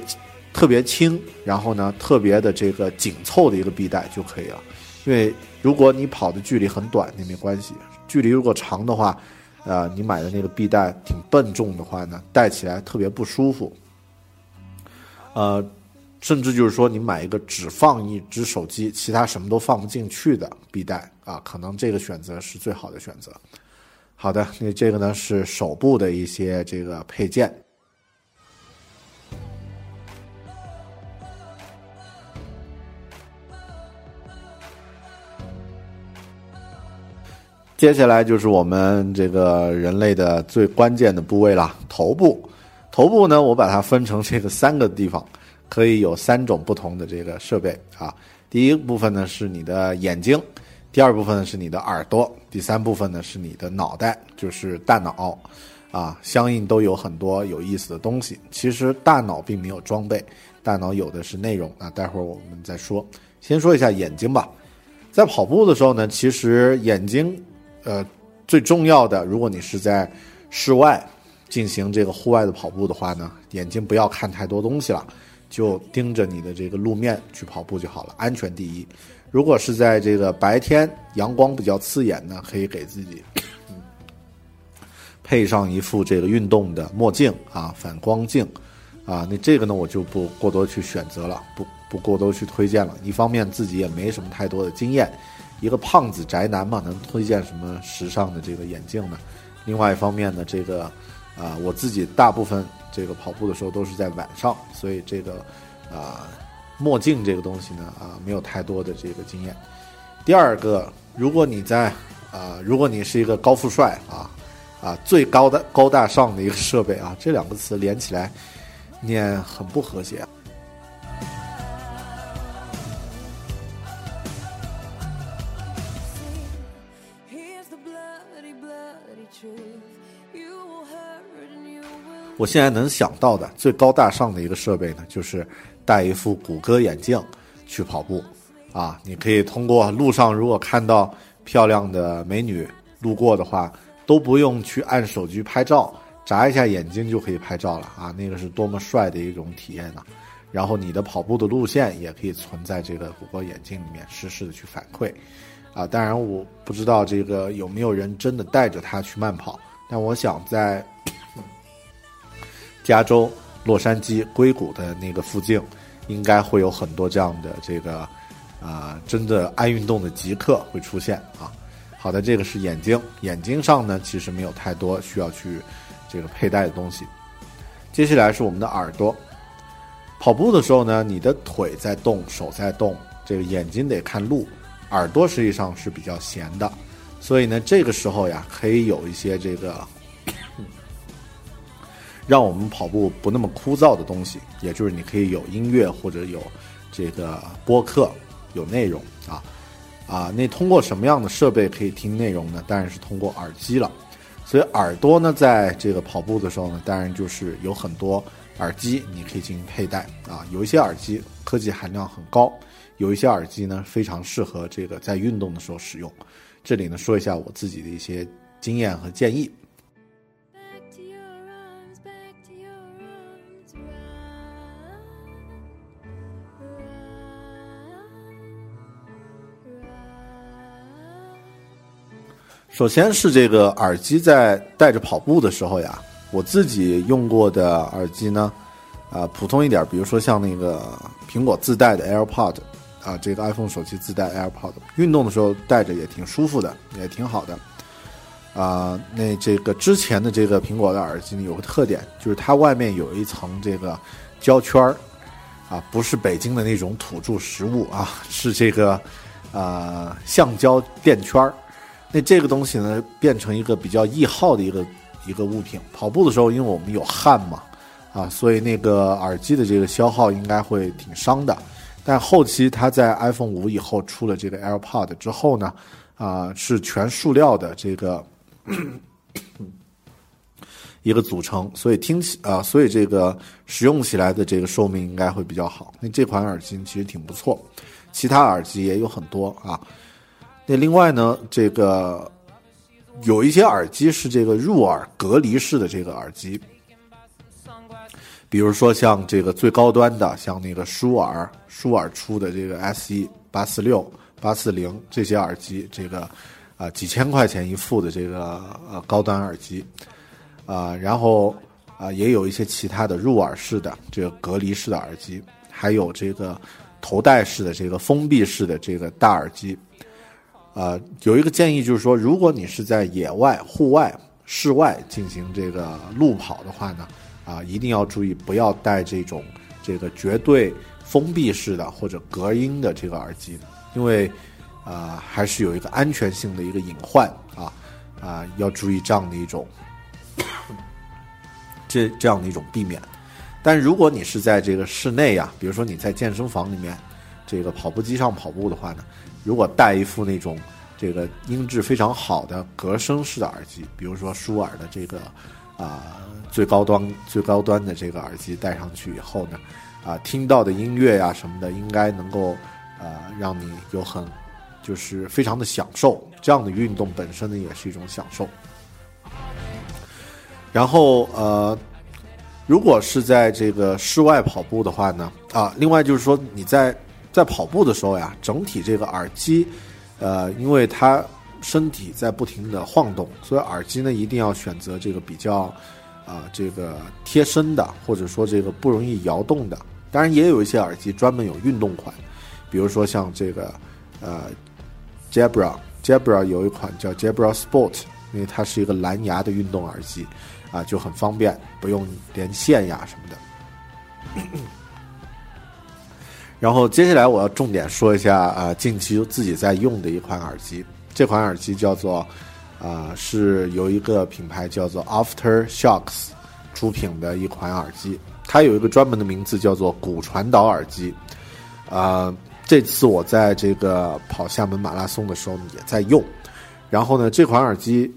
特别轻，然后呢特别的这个紧凑的一个臂带就可以了。因为如果你跑的距离很短，那没关系；距离如果长的话，呃，你买的那个臂带挺笨重的话呢，戴起来特别不舒服。呃，甚至就是说，你买一个只放一只手机，其他什么都放不进去的臂带啊，可能这个选择是最好的选择。好的，那这个呢是手部的一些这个配件。接下来就是我们这个人类的最关键的部位了，头部。头部呢，我把它分成这个三个地方，可以有三种不同的这个设备啊。第一部分呢是你的眼睛，第二部分是你的耳朵，第三部分呢是你的脑袋，就是大脑啊。相应都有很多有意思的东西。其实大脑并没有装备，大脑有的是内容啊。待会儿我们再说。先说一下眼睛吧，在跑步的时候呢，其实眼睛。呃，最重要的，如果你是在室外进行这个户外的跑步的话呢，眼睛不要看太多东西了，就盯着你的这个路面去跑步就好了，安全第一。如果是在这个白天阳光比较刺眼呢，可以给自己配上一副这个运动的墨镜啊，反光镜啊。那这个呢，我就不过多去选择了，不不过多去推荐了。一方面自己也没什么太多的经验。一个胖子宅男嘛，能推荐什么时尚的这个眼镜呢？另外一方面呢，这个啊，我自己大部分这个跑步的时候都是在晚上，所以这个啊，墨镜这个东西呢啊，没有太多的这个经验。第二个，如果你在啊，如果你是一个高富帅啊啊，最高的高大上的一个设备啊，这两个词连起来念很不和谐。我现在能想到的最高大上的一个设备呢，就是戴一副谷歌眼镜去跑步，啊，你可以通过路上如果看到漂亮的美女路过的话，都不用去按手机拍照，眨一下眼睛就可以拍照了啊，那个是多么帅的一种体验呢！然后你的跑步的路线也可以存在这个谷歌眼镜里面实时的去反馈，啊，当然我不知道这个有没有人真的带着它去慢跑，但我想在。加州洛杉矶硅谷的那个附近，应该会有很多这样的这个，啊，真的爱运动的极客会出现啊。好的，这个是眼睛，眼睛上呢其实没有太多需要去这个佩戴的东西。接下来是我们的耳朵，跑步的时候呢，你的腿在动，手在动，这个眼睛得看路，耳朵实际上是比较闲的，所以呢，这个时候呀，可以有一些这个。让我们跑步不那么枯燥的东西，也就是你可以有音乐或者有这个播客，有内容啊啊。那通过什么样的设备可以听内容呢？当然是通过耳机了。所以耳朵呢，在这个跑步的时候呢，当然就是有很多耳机你可以进行佩戴啊。有一些耳机科技含量很高，有一些耳机呢非常适合这个在运动的时候使用。这里呢说一下我自己的一些经验和建议。首先是这个耳机在戴着跑步的时候呀，我自己用过的耳机呢，啊，普通一点，比如说像那个苹果自带的 AirPod，啊，这个 iPhone 手机自带 AirPod，运动的时候戴着也挺舒服的，也挺好的。啊，那这个之前的这个苹果的耳机呢，有个特点，就是它外面有一层这个胶圈儿，啊，不是北京的那种土著食物啊，是这个啊橡胶垫圈儿。那这个东西呢，变成一个比较易耗的一个一个物品。跑步的时候，因为我们有汗嘛，啊，所以那个耳机的这个消耗应该会挺伤的。但后期它在 iPhone 五以后出了这个 AirPod 之后呢，啊，是全塑料的这个一个组成，所以听起啊，所以这个使用起来的这个寿命应该会比较好。那这款耳机其实挺不错，其他耳机也有很多啊。那另外呢，这个有一些耳机是这个入耳隔离式的这个耳机，比如说像这个最高端的，像那个舒尔舒尔出的这个 S 一八四六八四零这些耳机，这个啊几千块钱一副的这个呃高端耳机啊，然后啊也有一些其他的入耳式的这个隔离式的耳机，还有这个头戴式的这个封闭式的这个大耳机。啊，有一个建议就是说，如果你是在野外、户外、室外进行这个路跑的话呢，啊，一定要注意不要戴这种这个绝对封闭式的或者隔音的这个耳机，因为啊，还是有一个安全性的一个隐患啊啊，要注意这样的一种这这样的一种避免。但如果你是在这个室内呀，比如说你在健身房里面这个跑步机上跑步的话呢。如果戴一副那种这个音质非常好的隔声式的耳机，比如说舒尔的这个啊最高端最高端的这个耳机戴上去以后呢，啊听到的音乐呀什么的，应该能够呃让你有很就是非常的享受。这样的运动本身呢也是一种享受。然后呃，如果是在这个室外跑步的话呢，啊，另外就是说你在。在跑步的时候呀，整体这个耳机，呃，因为它身体在不停的晃动，所以耳机呢一定要选择这个比较啊这个贴身的，或者说这个不容易摇动的。当然也有一些耳机专门有运动款，比如说像这个呃 Jabra，Jabra 有一款叫 Jabra Sport，因为它是一个蓝牙的运动耳机，啊就很方便，不用连线呀什么的。然后接下来我要重点说一下啊，近期自己在用的一款耳机。这款耳机叫做啊，是由一个品牌叫做 After Shocks 出品的一款耳机。它有一个专门的名字叫做骨传导耳机。啊，这次我在这个跑厦门马拉松的时候也在用。然后呢，这款耳机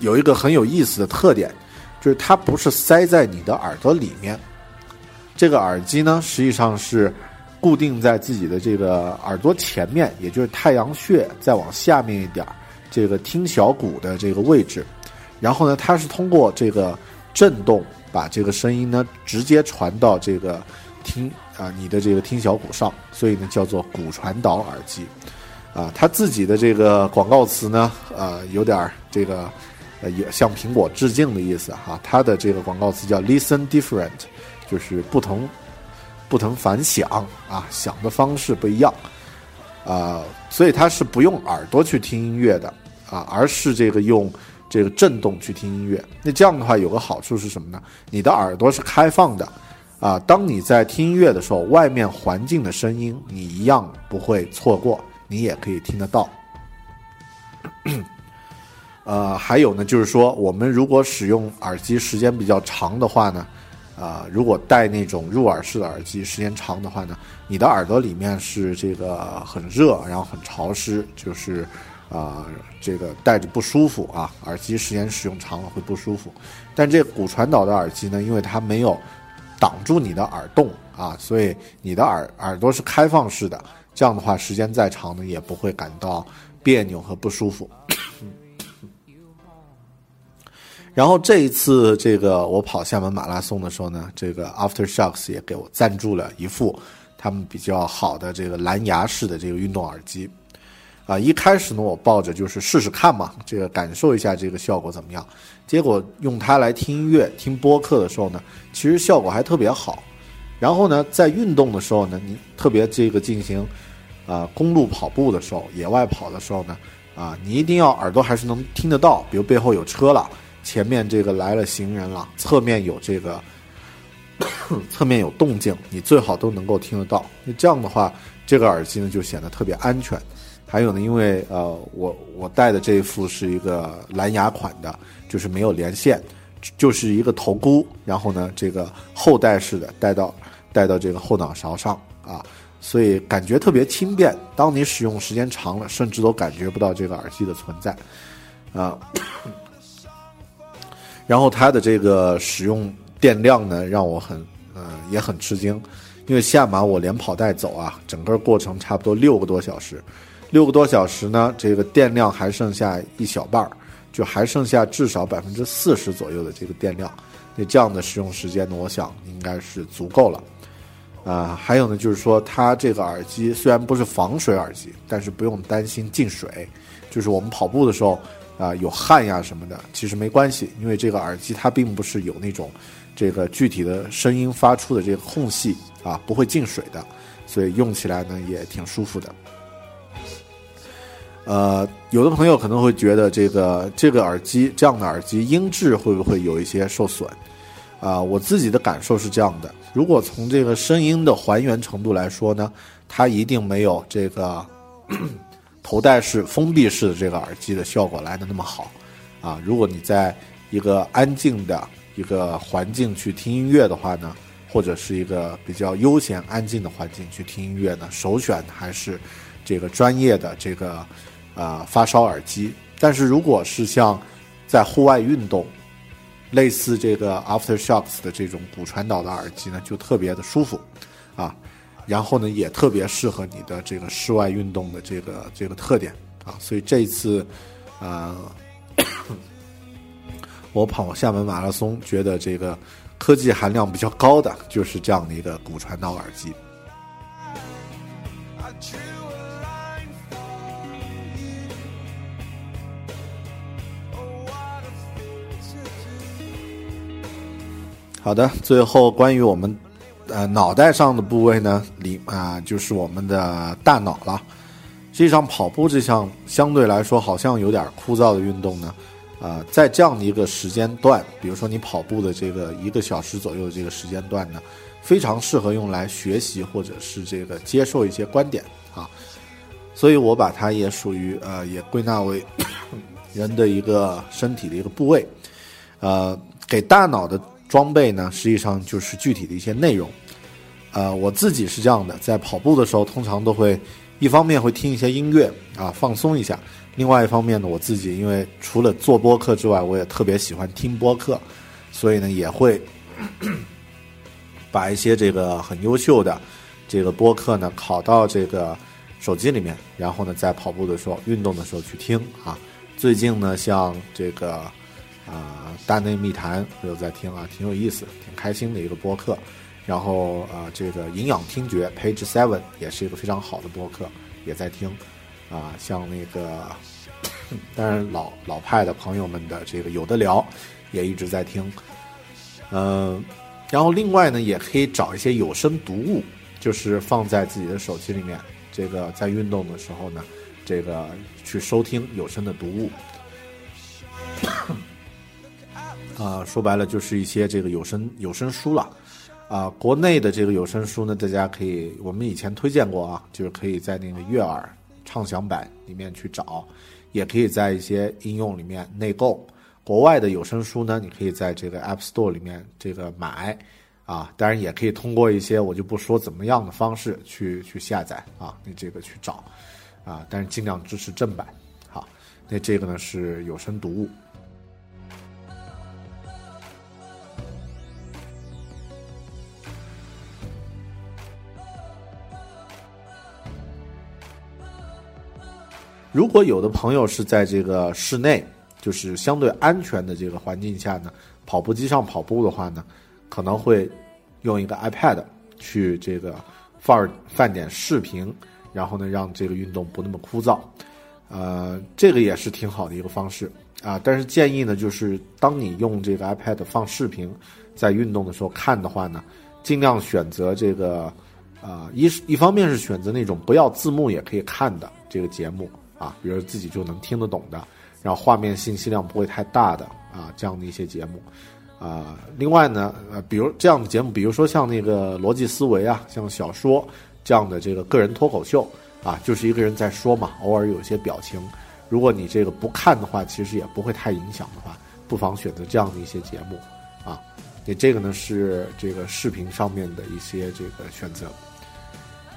有一个很有意思的特点，就是它不是塞在你的耳朵里面。这个耳机呢，实际上是固定在自己的这个耳朵前面，也就是太阳穴再往下面一点儿，这个听小骨的这个位置。然后呢，它是通过这个震动，把这个声音呢直接传到这个听啊你的这个听小骨上，所以呢叫做骨传导耳机。啊，它自己的这个广告词呢，呃，有点这个呃也向苹果致敬的意思哈。它的这个广告词叫 “Listen Different”。就是不同，不同凡响啊，响的方式不一样，啊，所以它是不用耳朵去听音乐的啊，而是这个用这个震动去听音乐。那这样的话有个好处是什么呢？你的耳朵是开放的啊，当你在听音乐的时候，外面环境的声音你一样不会错过，你也可以听得到。呃，还有呢，就是说我们如果使用耳机时间比较长的话呢。啊，如果戴那种入耳式的耳机时间长的话呢，你的耳朵里面是这个很热，然后很潮湿，就是啊，这个戴着不舒服啊。耳机时间使用长了会不舒服。但这骨传导的耳机呢，因为它没有挡住你的耳洞啊，所以你的耳耳朵是开放式的，这样的话时间再长呢也不会感到别扭和不舒服。然后这一次，这个我跑厦门马拉松的时候呢，这个 After Shocks 也给我赞助了一副他们比较好的这个蓝牙式的这个运动耳机。啊，一开始呢，我抱着就是试试看嘛，这个感受一下这个效果怎么样。结果用它来听音乐、听播客的时候呢，其实效果还特别好。然后呢，在运动的时候呢，你特别这个进行啊公路跑步的时候、野外跑的时候呢，啊，你一定要耳朵还是能听得到，比如背后有车了。前面这个来了行人了，侧面有这个，*coughs* 侧面有动静，你最好都能够听得到。那这样的话，这个耳机呢就显得特别安全。还有呢，因为呃，我我戴的这一副是一个蓝牙款的，就是没有连线，就是一个头箍，然后呢，这个后戴式的戴到戴到这个后脑勺上啊，所以感觉特别轻便。当你使用时间长了，甚至都感觉不到这个耳机的存在啊。然后它的这个使用电量呢，让我很呃也很吃惊，因为下马我连跑带走啊，整个过程差不多六个多小时，六个多小时呢，这个电量还剩下一小半儿，就还剩下至少百分之四十左右的这个电量，那这样的使用时间呢，我想应该是足够了。啊，还有呢，就是说它这个耳机虽然不是防水耳机，但是不用担心进水。就是我们跑步的时候啊，有汗呀什么的，其实没关系，因为这个耳机它并不是有那种这个具体的声音发出的这个空隙啊，不会进水的，所以用起来呢也挺舒服的。呃，有的朋友可能会觉得这个这个耳机这样的耳机音质会不会有一些受损？啊，我自己的感受是这样的。如果从这个声音的还原程度来说呢，它一定没有这个头戴式封闭式的这个耳机的效果来的那么好。啊，如果你在一个安静的一个环境去听音乐的话呢，或者是一个比较悠闲安静的环境去听音乐呢，首选还是这个专业的这个啊发烧耳机。但是如果是像在户外运动，类似这个 AfterShocks 的这种骨传导的耳机呢，就特别的舒服，啊，然后呢也特别适合你的这个室外运动的这个这个特点啊，所以这一次，啊，我跑厦门马拉松，觉得这个科技含量比较高的就是这样的一个骨传导耳机。好的，最后关于我们，呃，脑袋上的部位呢，里啊，就是我们的大脑了。实际上，跑步这项相对来说好像有点枯燥的运动呢，啊，在这样的一个时间段，比如说你跑步的这个一个小时左右的这个时间段呢，非常适合用来学习或者是这个接受一些观点啊。所以我把它也属于呃，也归纳为人的一个身体的一个部位，呃，给大脑的。装备呢，实际上就是具体的一些内容。呃，我自己是这样的，在跑步的时候，通常都会一方面会听一些音乐啊，放松一下；另外一方面呢，我自己因为除了做播客之外，我也特别喜欢听播客，所以呢，也会把一些这个很优秀的这个播客呢拷到这个手机里面，然后呢，在跑步的时候、运动的时候去听啊。最近呢，像这个。啊，大内密谈我有在听啊，挺有意思，挺开心的一个播客。然后啊，这个营养听觉 Page Seven 也是一个非常好的播客，也在听。啊，像那个，当然老老派的朋友们的这个有的聊，也一直在听。嗯，然后另外呢，也可以找一些有声读物，就是放在自己的手机里面，这个在运动的时候呢，这个去收听有声的读物。啊，说白了就是一些这个有声有声书了，啊，国内的这个有声书呢，大家可以我们以前推荐过啊，就是可以在那个悦耳畅享版里面去找，也可以在一些应用里面内购。国外的有声书呢，你可以在这个 App Store 里面这个买，啊，当然也可以通过一些我就不说怎么样的方式去去下载啊，你这个去找，啊，但是尽量支持正版。好，那这个呢是有声读物。如果有的朋友是在这个室内，就是相对安全的这个环境下呢，跑步机上跑步的话呢，可能会用一个 iPad 去这个放放点视频，然后呢让这个运动不那么枯燥，呃，这个也是挺好的一个方式啊。但是建议呢，就是当你用这个 iPad 放视频，在运动的时候看的话呢，尽量选择这个啊一一方面是选择那种不要字幕也可以看的这个节目。啊，比如自己就能听得懂的，然后画面信息量不会太大的啊，这样的一些节目，啊，另外呢，呃，比如这样的节目，比如说像那个逻辑思维啊，像小说这样的这个个人脱口秀啊，就是一个人在说嘛，偶尔有一些表情，如果你这个不看的话，其实也不会太影响的话，不妨选择这样的一些节目啊，你这个呢是这个视频上面的一些这个选择。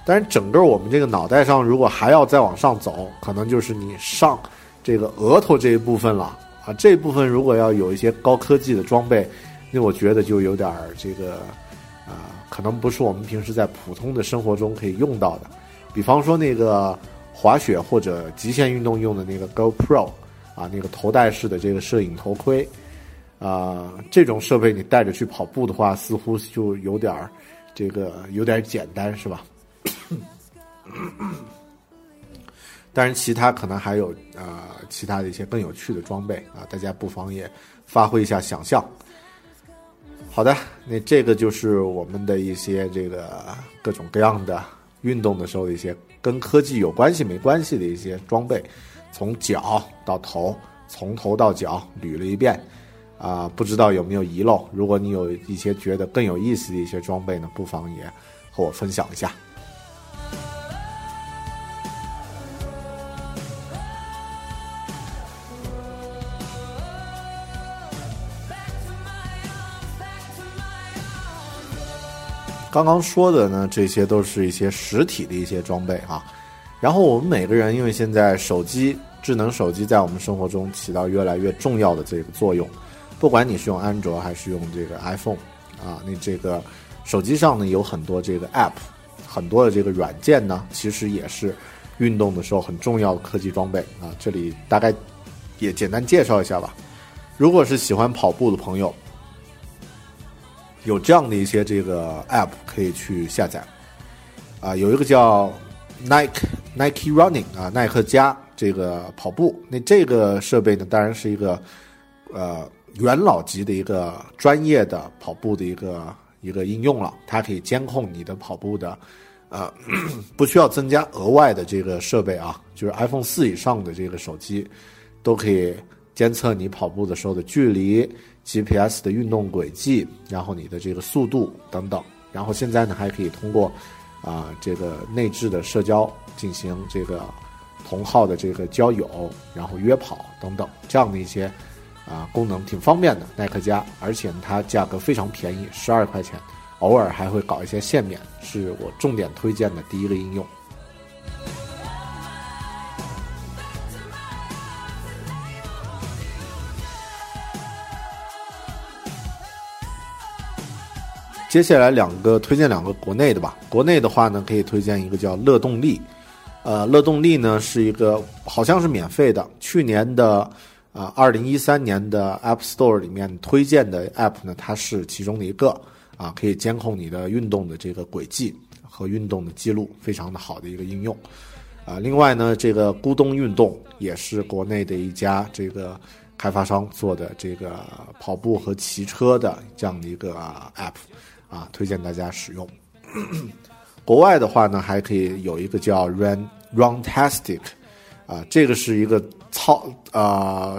但是整个我们这个脑袋上，如果还要再往上走，可能就是你上这个额头这一部分了啊。这部分如果要有一些高科技的装备，那我觉得就有点儿这个啊，可能不是我们平时在普通的生活中可以用到的。比方说那个滑雪或者极限运动用的那个 GoPro 啊，那个头戴式的这个摄影头盔啊，这种设备你带着去跑步的话，似乎就有点儿这个有点简单，是吧？当然，其他可能还有啊，其他的一些更有趣的装备啊，大家不妨也发挥一下想象。好的，那这个就是我们的一些这个各种各样的运动的时候的一些跟科技有关系没关系的一些装备，从脚到头，从头到脚捋了一遍，啊，不知道有没有遗漏？如果你有一些觉得更有意思的一些装备呢，不妨也和我分享一下。刚刚说的呢，这些都是一些实体的一些装备啊。然后我们每个人，因为现在手机、智能手机在我们生活中起到越来越重要的这个作用，不管你是用安卓还是用这个 iPhone 啊，你这个手机上呢有很多这个 App，很多的这个软件呢，其实也是运动的时候很重要的科技装备啊。这里大概也简单介绍一下吧。如果是喜欢跑步的朋友。有这样的一些这个 app 可以去下载，啊，有一个叫 Nike Nike Running 啊，耐克加这个跑步。那这个设备呢，当然是一个呃元老级的一个专业的跑步的一个一个应用了。它可以监控你的跑步的，呃，*clears throat* 不需要增加额外的这个设备啊，就是 iPhone 四以上的这个手机都可以监测你跑步的时候的距离。GPS 的运动轨迹，然后你的这个速度等等，然后现在呢还可以通过啊这个内置的社交进行这个同号的这个交友，然后约跑等等这样的一些啊功能挺方便的。耐克家，而且它价格非常便宜，十二块钱，偶尔还会搞一些限免，是我重点推荐的第一个应用。接下来两个推荐两个国内的吧。国内的话呢，可以推荐一个叫乐动力，呃，乐动力呢是一个好像是免费的。去年的啊，二零一三年的 App Store 里面推荐的 App 呢，它是其中的一个啊，可以监控你的运动的这个轨迹和运动的记录，非常的好的一个应用。啊，另外呢，这个咕咚运动也是国内的一家这个开发商做的这个跑步和骑车的这样的一个 App。啊，推荐大家使用。*clears throat* 国外的话呢，还可以有一个叫 Run Runtastic，啊，这个是一个操啊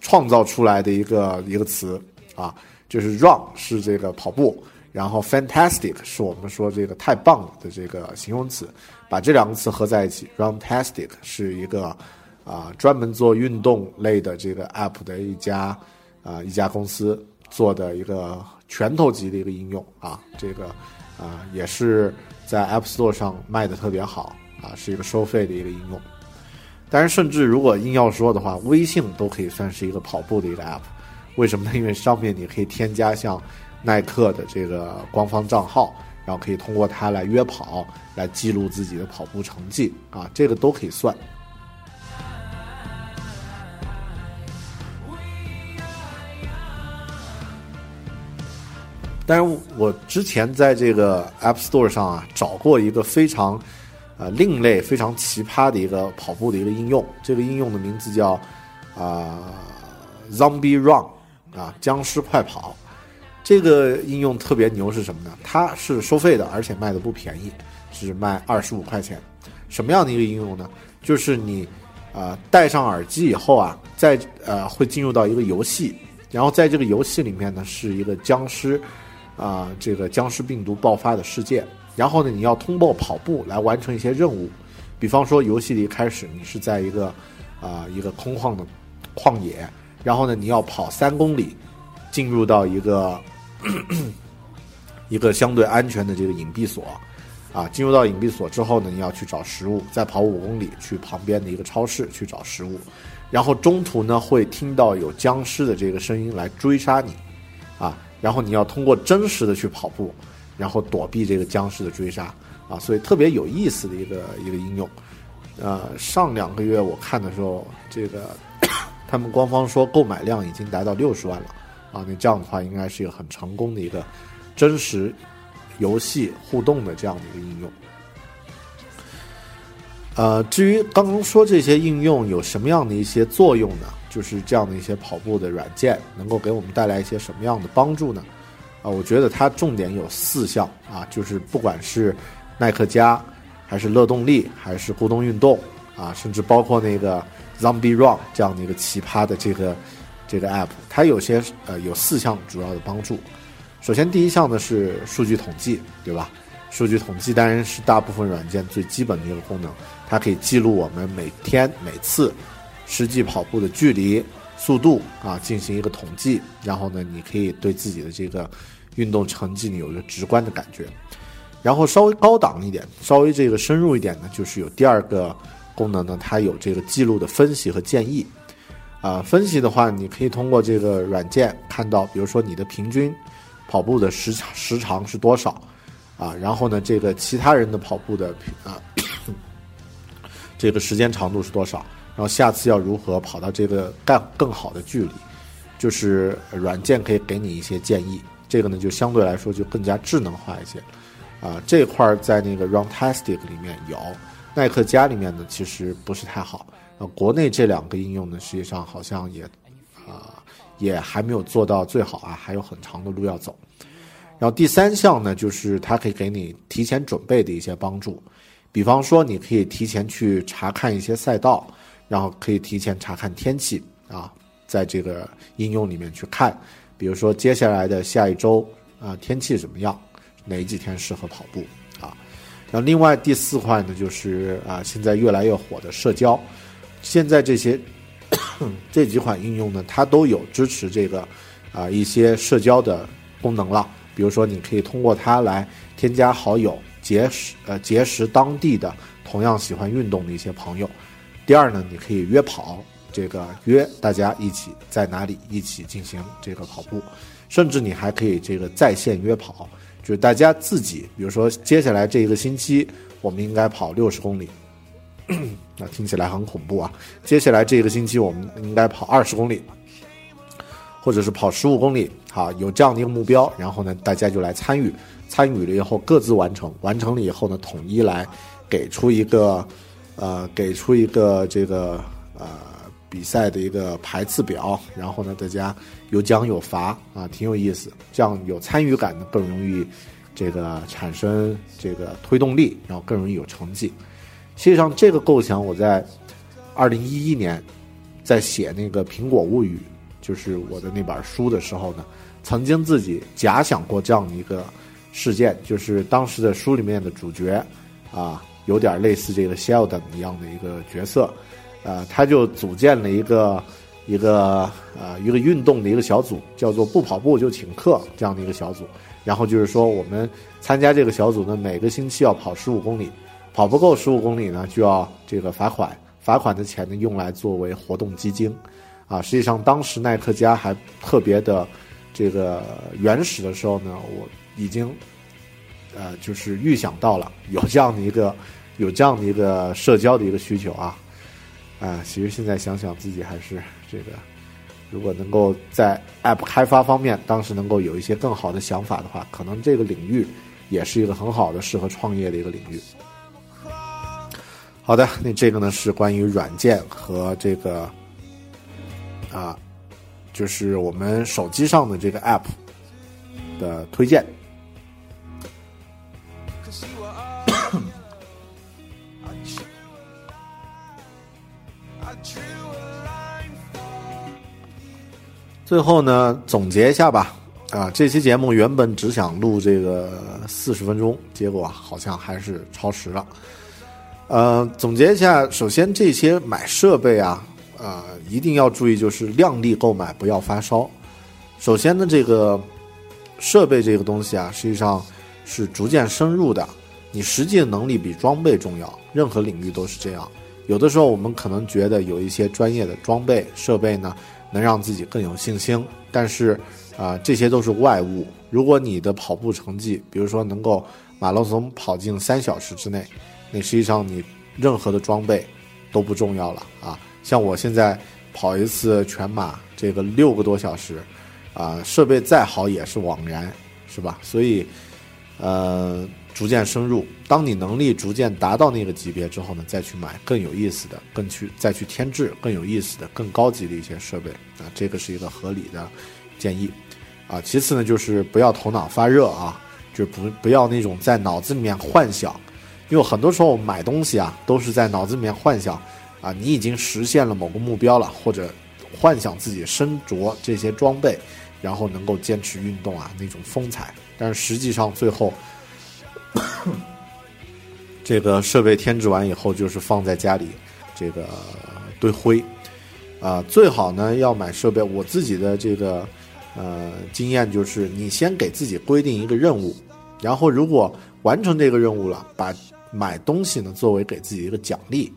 创造出来的一个一个词啊，就是 Run 是这个跑步，然后 Fantastic 是我们说这个太棒了的这个形容词，把这两个词合在一起，Runtastic 是一个啊专门做运动类的这个 App 的一家啊一家公司做的一个。拳头级的一个应用啊，这个啊也是在 App Store 上卖的特别好啊，是一个收费的一个应用。但是，甚至如果硬要说的话，微信都可以算是一个跑步的一个 App。为什么呢？*laughs* 因为上面你可以添加像耐克的这个官方账号，然后可以通过它来约跑，来记录自己的跑步成绩啊，这个都可以算。但是我之前在这个 App Store 上啊找过一个非常，呃另类、非常奇葩的一个跑步的一个应用。这个应用的名字叫啊 Zombie Run 啊僵尸快跑。这个应用特别牛是什么呢？它是收费的，而且卖的不便宜，只卖二十五块钱。什么样的一个应用呢？就是你啊戴上耳机以后啊，在呃会进入到一个游戏，然后在这个游戏里面呢是一个僵尸。啊，这个僵尸病毒爆发的事件，然后呢，你要通过跑步来完成一些任务，比方说游戏的一开始，你是在一个啊一个空旷的旷野，然后呢，你要跑三公里，进入到一个 *clears throat* 一个相对安全的这个隐蔽所，啊，进入到隐蔽所之后呢，你要去找食物，再跑五公里去旁边的一个超市去找食物，然后中途呢会听到有僵尸的这个声音来追杀你，然后你要通过真实的去跑步，然后躲避这个僵尸的追杀啊，所以特别有意思的一个一个应用。呃，上两个月我看的时候，这个 *coughs* 他们官方说购买量已经达到六十万了啊，那这样的话应该是一个很成功的一个真实游戏互动的这样的一个应用。呃，至于刚刚说这些应用有什么样的一些作用呢？就是这样的一些跑步的软件能够给我们带来一些什么样的帮助呢？啊，我觉得它重点有四项啊，就是不管是耐克家，还是乐动力，还是咕咚运动啊，甚至包括那个 Zombie Run 这样的一个奇葩的这个这个 App，它有些呃有四项主要的帮助。首先第一项呢是数据统计，对吧？数据统计当然是大部分软件最基本的一个功能，它可以记录我们每天每次实际跑步的距离、速度啊，进行一个统计，然后呢，你可以对自己的这个运动成绩呢有一个直观的感觉。然后稍微高档一点、稍微这个深入一点呢，就是有第二个功能呢，它有这个记录的分析和建议。啊，分析的话，你可以通过这个软件看到，比如说你的平均跑步的时长时长是多少。啊，然后呢，这个其他人的跑步的啊，这个时间长度是多少？然后下次要如何跑到这个更更好的距离？就是软件可以给你一些建议，这个呢就相对来说就更加智能化一些。啊，这块儿在那个 Runtastic 里面有，耐克家里面呢其实不是太好。啊，国内这两个应用呢，实际上好像也啊也还没有做到最好啊，还有很长的路要走。然后第三项呢，就是它可以给你提前准备的一些帮助，比方说你可以提前去查看一些赛道，然后可以提前查看天气啊，在这个应用里面去看，比如说接下来的下一周啊天气怎么样，哪几天适合跑步啊。然后另外第四块呢，就是啊现在越来越火的社交，现在这些 *coughs* 这几款应用呢，它都有支持这个啊一些社交的功能了。比如说，你可以通过它来添加好友，结识呃结识当地的同样喜欢运动的一些朋友。第二呢，你可以约跑，这个约大家一起在哪里一起进行这个跑步，甚至你还可以这个在线约跑，就是大家自己，比如说接下来这一个星期我们应该跑六十公里，那听起来很恐怖啊。接下来这一个星期我们应该跑二十公里。或者是跑十五公里，好，有这样的一个目标，然后呢，大家就来参与，参与了以后各自完成，完成了以后呢，统一来给出一个，呃，给出一个这个呃比赛的一个排次表，然后呢，大家有奖有罚啊，挺有意思，这样有参与感呢，更容易这个产生这个推动力，然后更容易有成绩。实际上，这个构想我在二零一一年在写那个《苹果物语》。就是我的那本书的时候呢，曾经自己假想过这样的一个事件，就是当时的书里面的主角，啊，有点类似这个 Sheldon 一样的一个角色，呃，他就组建了一个一个呃一个运动的一个小组，叫做不跑步就请客这样的一个小组。然后就是说，我们参加这个小组呢，每个星期要跑十五公里，跑不够十五公里呢，就要这个罚款，罚款的钱呢用来作为活动基金。啊，实际上当时耐克家还特别的这个原始的时候呢，我已经呃就是预想到了有这样的一个 *laughs* 有这样的一个社交的一个需求啊，啊，其实现在想想自己还是这个，如果能够在 App 开发方面当时能够有一些更好的想法的话，可能这个领域也是一个很好的适合创业的一个领域。好的，那这个呢是关于软件和这个。啊，就是我们手机上的这个 App 的推荐。最后呢，总结一下吧。啊，这期节目原本只想录这个四十分钟，结果好像还是超时了。呃，总结一下，首先这些买设备啊。啊，一定要注意，就是量力购买，不要发烧。首先呢，这个设备这个东西啊，实际上是逐渐深入的。你实际的能力比装备重要，任何领域都是这样。有的时候我们可能觉得有一些专业的装备设备呢，能让自己更有信心，但是啊，这些都是外物。如果你的跑步成绩，比如说能够马拉松跑进三小时之内，那实际上你任何的装备都不重要了啊。像我现在跑一次全马，这个六个多小时，啊，设备再好也是枉然，是吧？所以，呃，逐渐深入，当你能力逐渐达到那个级别之后呢，再去买更有意思的，更去再去添置更有意思的、更高级的一些设备啊，这个是一个合理的建议啊。其次呢，就是不要头脑发热啊，就不不要那种在脑子里面幻想，因为很多时候买东西啊，都是在脑子里面幻想啊，你已经实现了某个目标了，或者幻想自己身着这些装备。然后能够坚持运动啊，那种风采，但是实际上最后，*coughs* 这个设备添置完以后，就是放在家里这个堆灰啊。最好呢要买设备，我自己的这个呃经验就是，你先给自己规定一个任务，然后如果完成这个任务了，把买东西呢作为给自己一个奖励。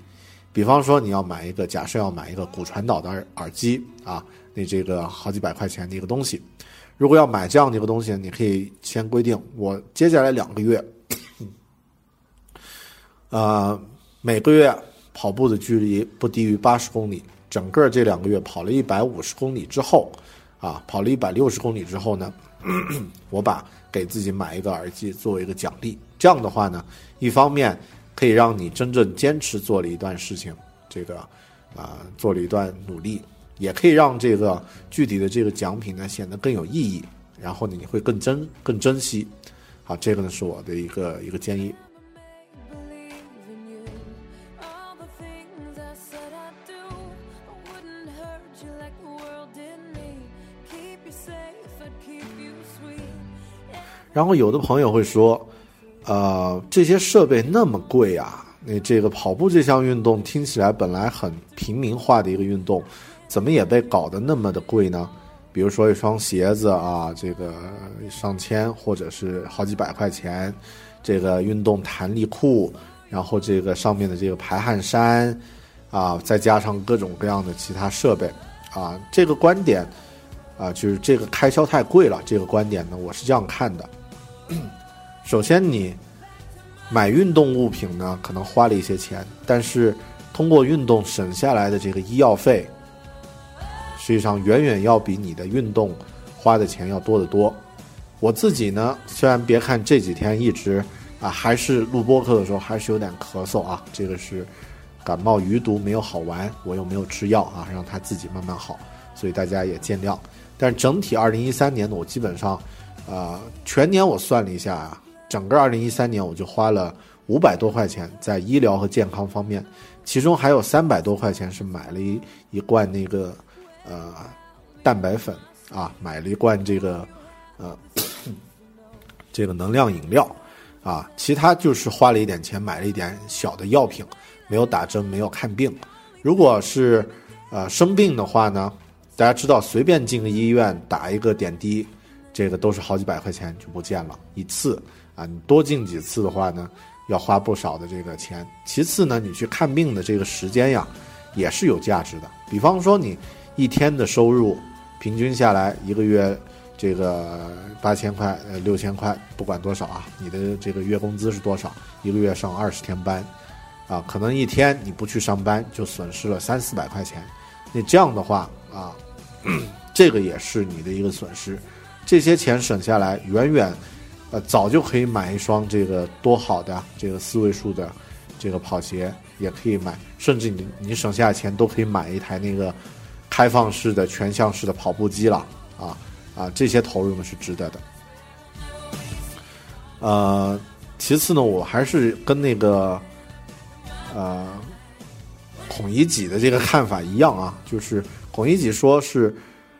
比方说你要买一个，假设要买一个骨传导的耳耳机啊。那这个好几百块钱的一个东西，如果要买这样的一个东西，你可以先规定我接下来两个月，呃，每个月跑步的距离不低于八十公里。整个这两个月跑了一百五十公里之后，啊，跑了一百六十公里之后呢，*clears throat* 我把给自己买一个耳机作为一个奖励。这样的话呢，一方面可以让你真正坚持做了一段事情，这个啊，做了一段努力。也可以让这个具体的这个奖品呢显得更有意义，然后呢你会更珍更珍惜。好，这个呢是我的一个一个建议。然后有的朋友会说，呃，这些设备那么贵啊，那这个跑步这项运动听起来本来很平民化的一个运动。怎么也被搞得那么的贵呢？比如说一双鞋子啊，这个上千或者是好几百块钱，这个运动弹力裤，然后这个上面的这个排汗衫，啊，再加上各种各样的其他设备，啊，这个观点，啊，就是这个开销太贵了。这个观点呢，我是这样看的。*clears throat* 首先，你买运动物品呢，可能花了一些钱，但是通过运动省下来的这个医药费。实际上远远要比你的运动花的钱要多得多。我自己呢，虽然别看这几天一直啊，还是录播课的时候还是有点咳嗽啊，这个是感冒余毒没有好完，我又没有吃药啊，让它自己慢慢好，所以大家也见谅。但是整体二零一三年呢，我基本上啊，全年我算了一下啊，整个二零一三年我就花了五百多块钱在医疗和健康方面，其中还有三百多块钱是买了一一罐那个。呃，蛋白粉啊，买了一罐这个，呃，这个能量饮料啊，其他就是花了一点钱买了一点小的药品，没有打针，没有看病。如果是呃生病的话呢，大家知道，随便进个医院打一个点滴，这个都是好几百块钱就不见了，一次啊，你多进几次的话呢，要花不少的这个钱。其次呢，你去看病的这个时间呀，也是有价值的，比方说你。一天的收入，平均下来一个月，这个八千块呃六千块，不管多少啊，你的这个月工资是多少？一个月上二十天班，啊，可能一天你不去上班就损失了三四百块钱。那这样的话啊，*clears throat* 这个也是你的一个损失。这些钱省下来，远远，呃，早就可以买一双这个多好的这个四位数的这个跑鞋，也可以买，甚至你你省下的钱都可以买一台那个。开放式的全向式的跑步机了啊啊，这些投入呢是值得的。呃，其次呢，我还是跟那个呃孔乙己的这个看法一样啊，就是孔乙己说是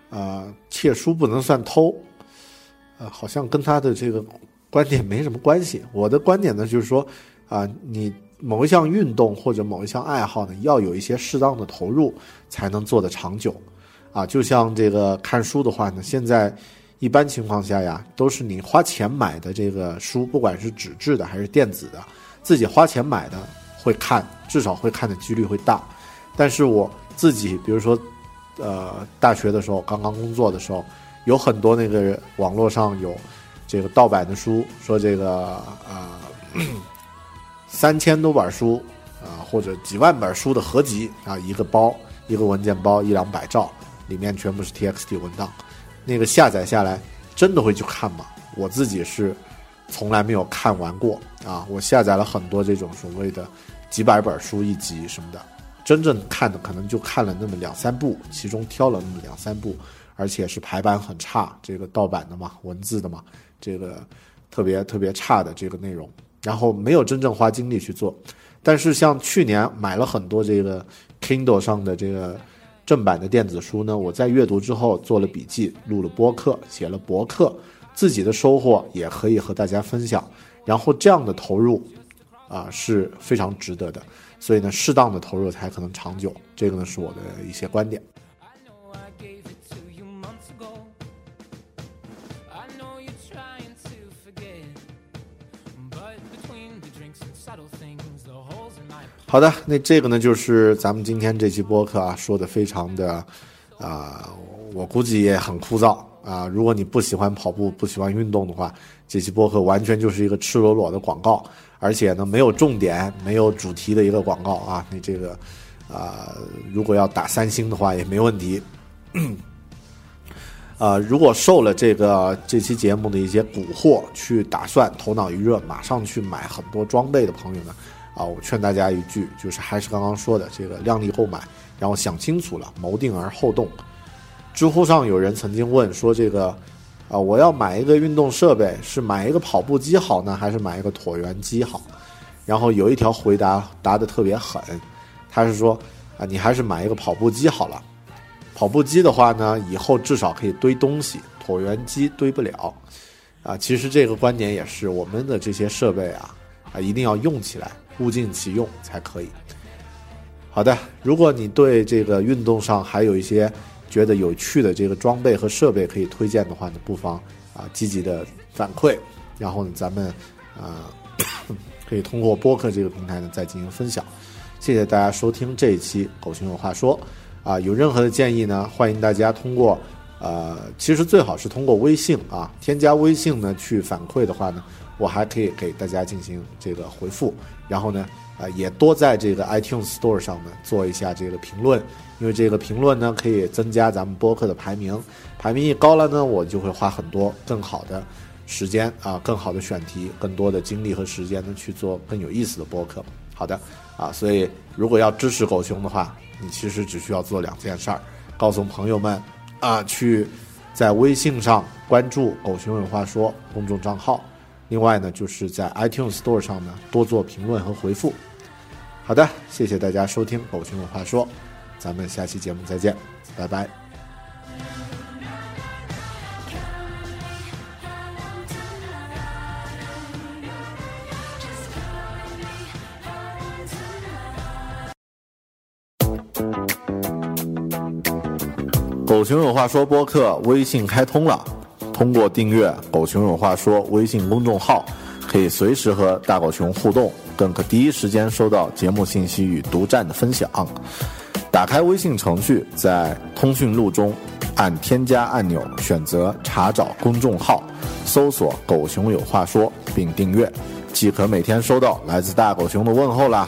呃窃书不能算偷，呃，好像跟他的这个观点没什么关系。我的观点呢就是说啊，你。某一项运动或者某一项爱好呢，要有一些适当的投入，才能做得长久，啊，就像这个看书的话呢，现在一般情况下呀，都是你花钱买的这个书，不管是纸质的还是电子的，自己花钱买的会看，至少会看的几率会大。但是我自己，比如说，呃，大学的时候刚刚工作的时候，有很多那个网络上有这个盗版的书，说这个啊。*clears throat* 三千多本书，啊，或者几万本书的合集啊，一个包，一个文件包，一两百兆，里面全部是 TXT 文档，那个下载下来真的会去看吗？我自己是从来没有看完过啊。我下载了很多这种所谓的几百本书一集什么的，真正看的可能就看了那么两三部，其中挑了那么两三部，而且是排版很差，这个盗版的嘛，文字的嘛，这个特别特别差的这个内容，然后没有真正花精力去做。但是像去年买了很多这个 Kindle 上的这个正版的电子书呢，我在阅读之后做了笔记，录了播客，写了博客，自己的收获也可以和大家分享。然后这样的投入啊是非常值得的，所以呢，适当的投入才可能长久。这个呢是我的一些观点。好的，那这个呢，就是咱们今天这期播客啊，说的非常的，啊，我估计也很枯燥啊。如果你不喜欢跑步，不喜欢运动的话，这期播客完全就是一个赤裸裸的广告，而且呢，没有重点、没有主题的一个广告啊。你这个，啊，如果要打三星的话也没问题。啊，如果受了这个这期节目的一些蛊惑，去打算头脑一热马上去买很多装备的朋友呢？啊，我劝大家一句，就是还是刚刚说的这个量力购买，然后想清楚了，谋定而后动。知乎上有人曾经问说，这个啊，我要买一个运动设备，是买一个跑步机好呢，还是买一个椭圆机好？然后有一条回答答的特别狠，他是说啊，你还是买一个跑步机好了。跑步机的话呢，以后至少可以堆东西，椭圆机堆不了。啊，其实这个观点也是我们的这些设备啊，啊，一定要用起来。物尽其用才可以。好的，如果你对这个运动上还有一些觉得有趣的这个装备和设备可以推荐的话呢，不妨啊积极的反馈，然后呢咱们啊 *coughs* 可以通过播客这个平台呢再进行分享。谢谢大家收听这一期《狗熊有话说》啊，有任何的建议呢，欢迎大家通过呃，其实最好是通过微信啊，添加微信呢去反馈的话呢。我还可以给大家进行这个回复，然后呢，啊，也多在这个 iTunes Store 上呢做一下这个评论，因为这个评论呢可以增加咱们播客的排名，排名一高了呢，我就会花很多更好的时间啊，更好的选题，更多的精力和时间呢去做更有意思的播客。好的，啊，所以如果要支持狗熊的话，你其实只需要做两件事儿，告诉朋友们啊，去在微信上关注“狗熊有话说”公众账号。另外呢，就是在 iTunes Store 上呢多做评论和回复。好的，谢谢大家收听《狗熊有话说》，咱们下期节目再见，拜拜。狗熊有话说播客微信开通了。通过订阅“狗熊有话说”微信公众号，可以随时和大狗熊互动，更可第一时间收到节目信息与独占的分享。打开微信程序，在通讯录中按添加按钮，选择查找公众号，搜索“狗熊有话说”并订阅，即可每天收到来自大狗熊的问候啦。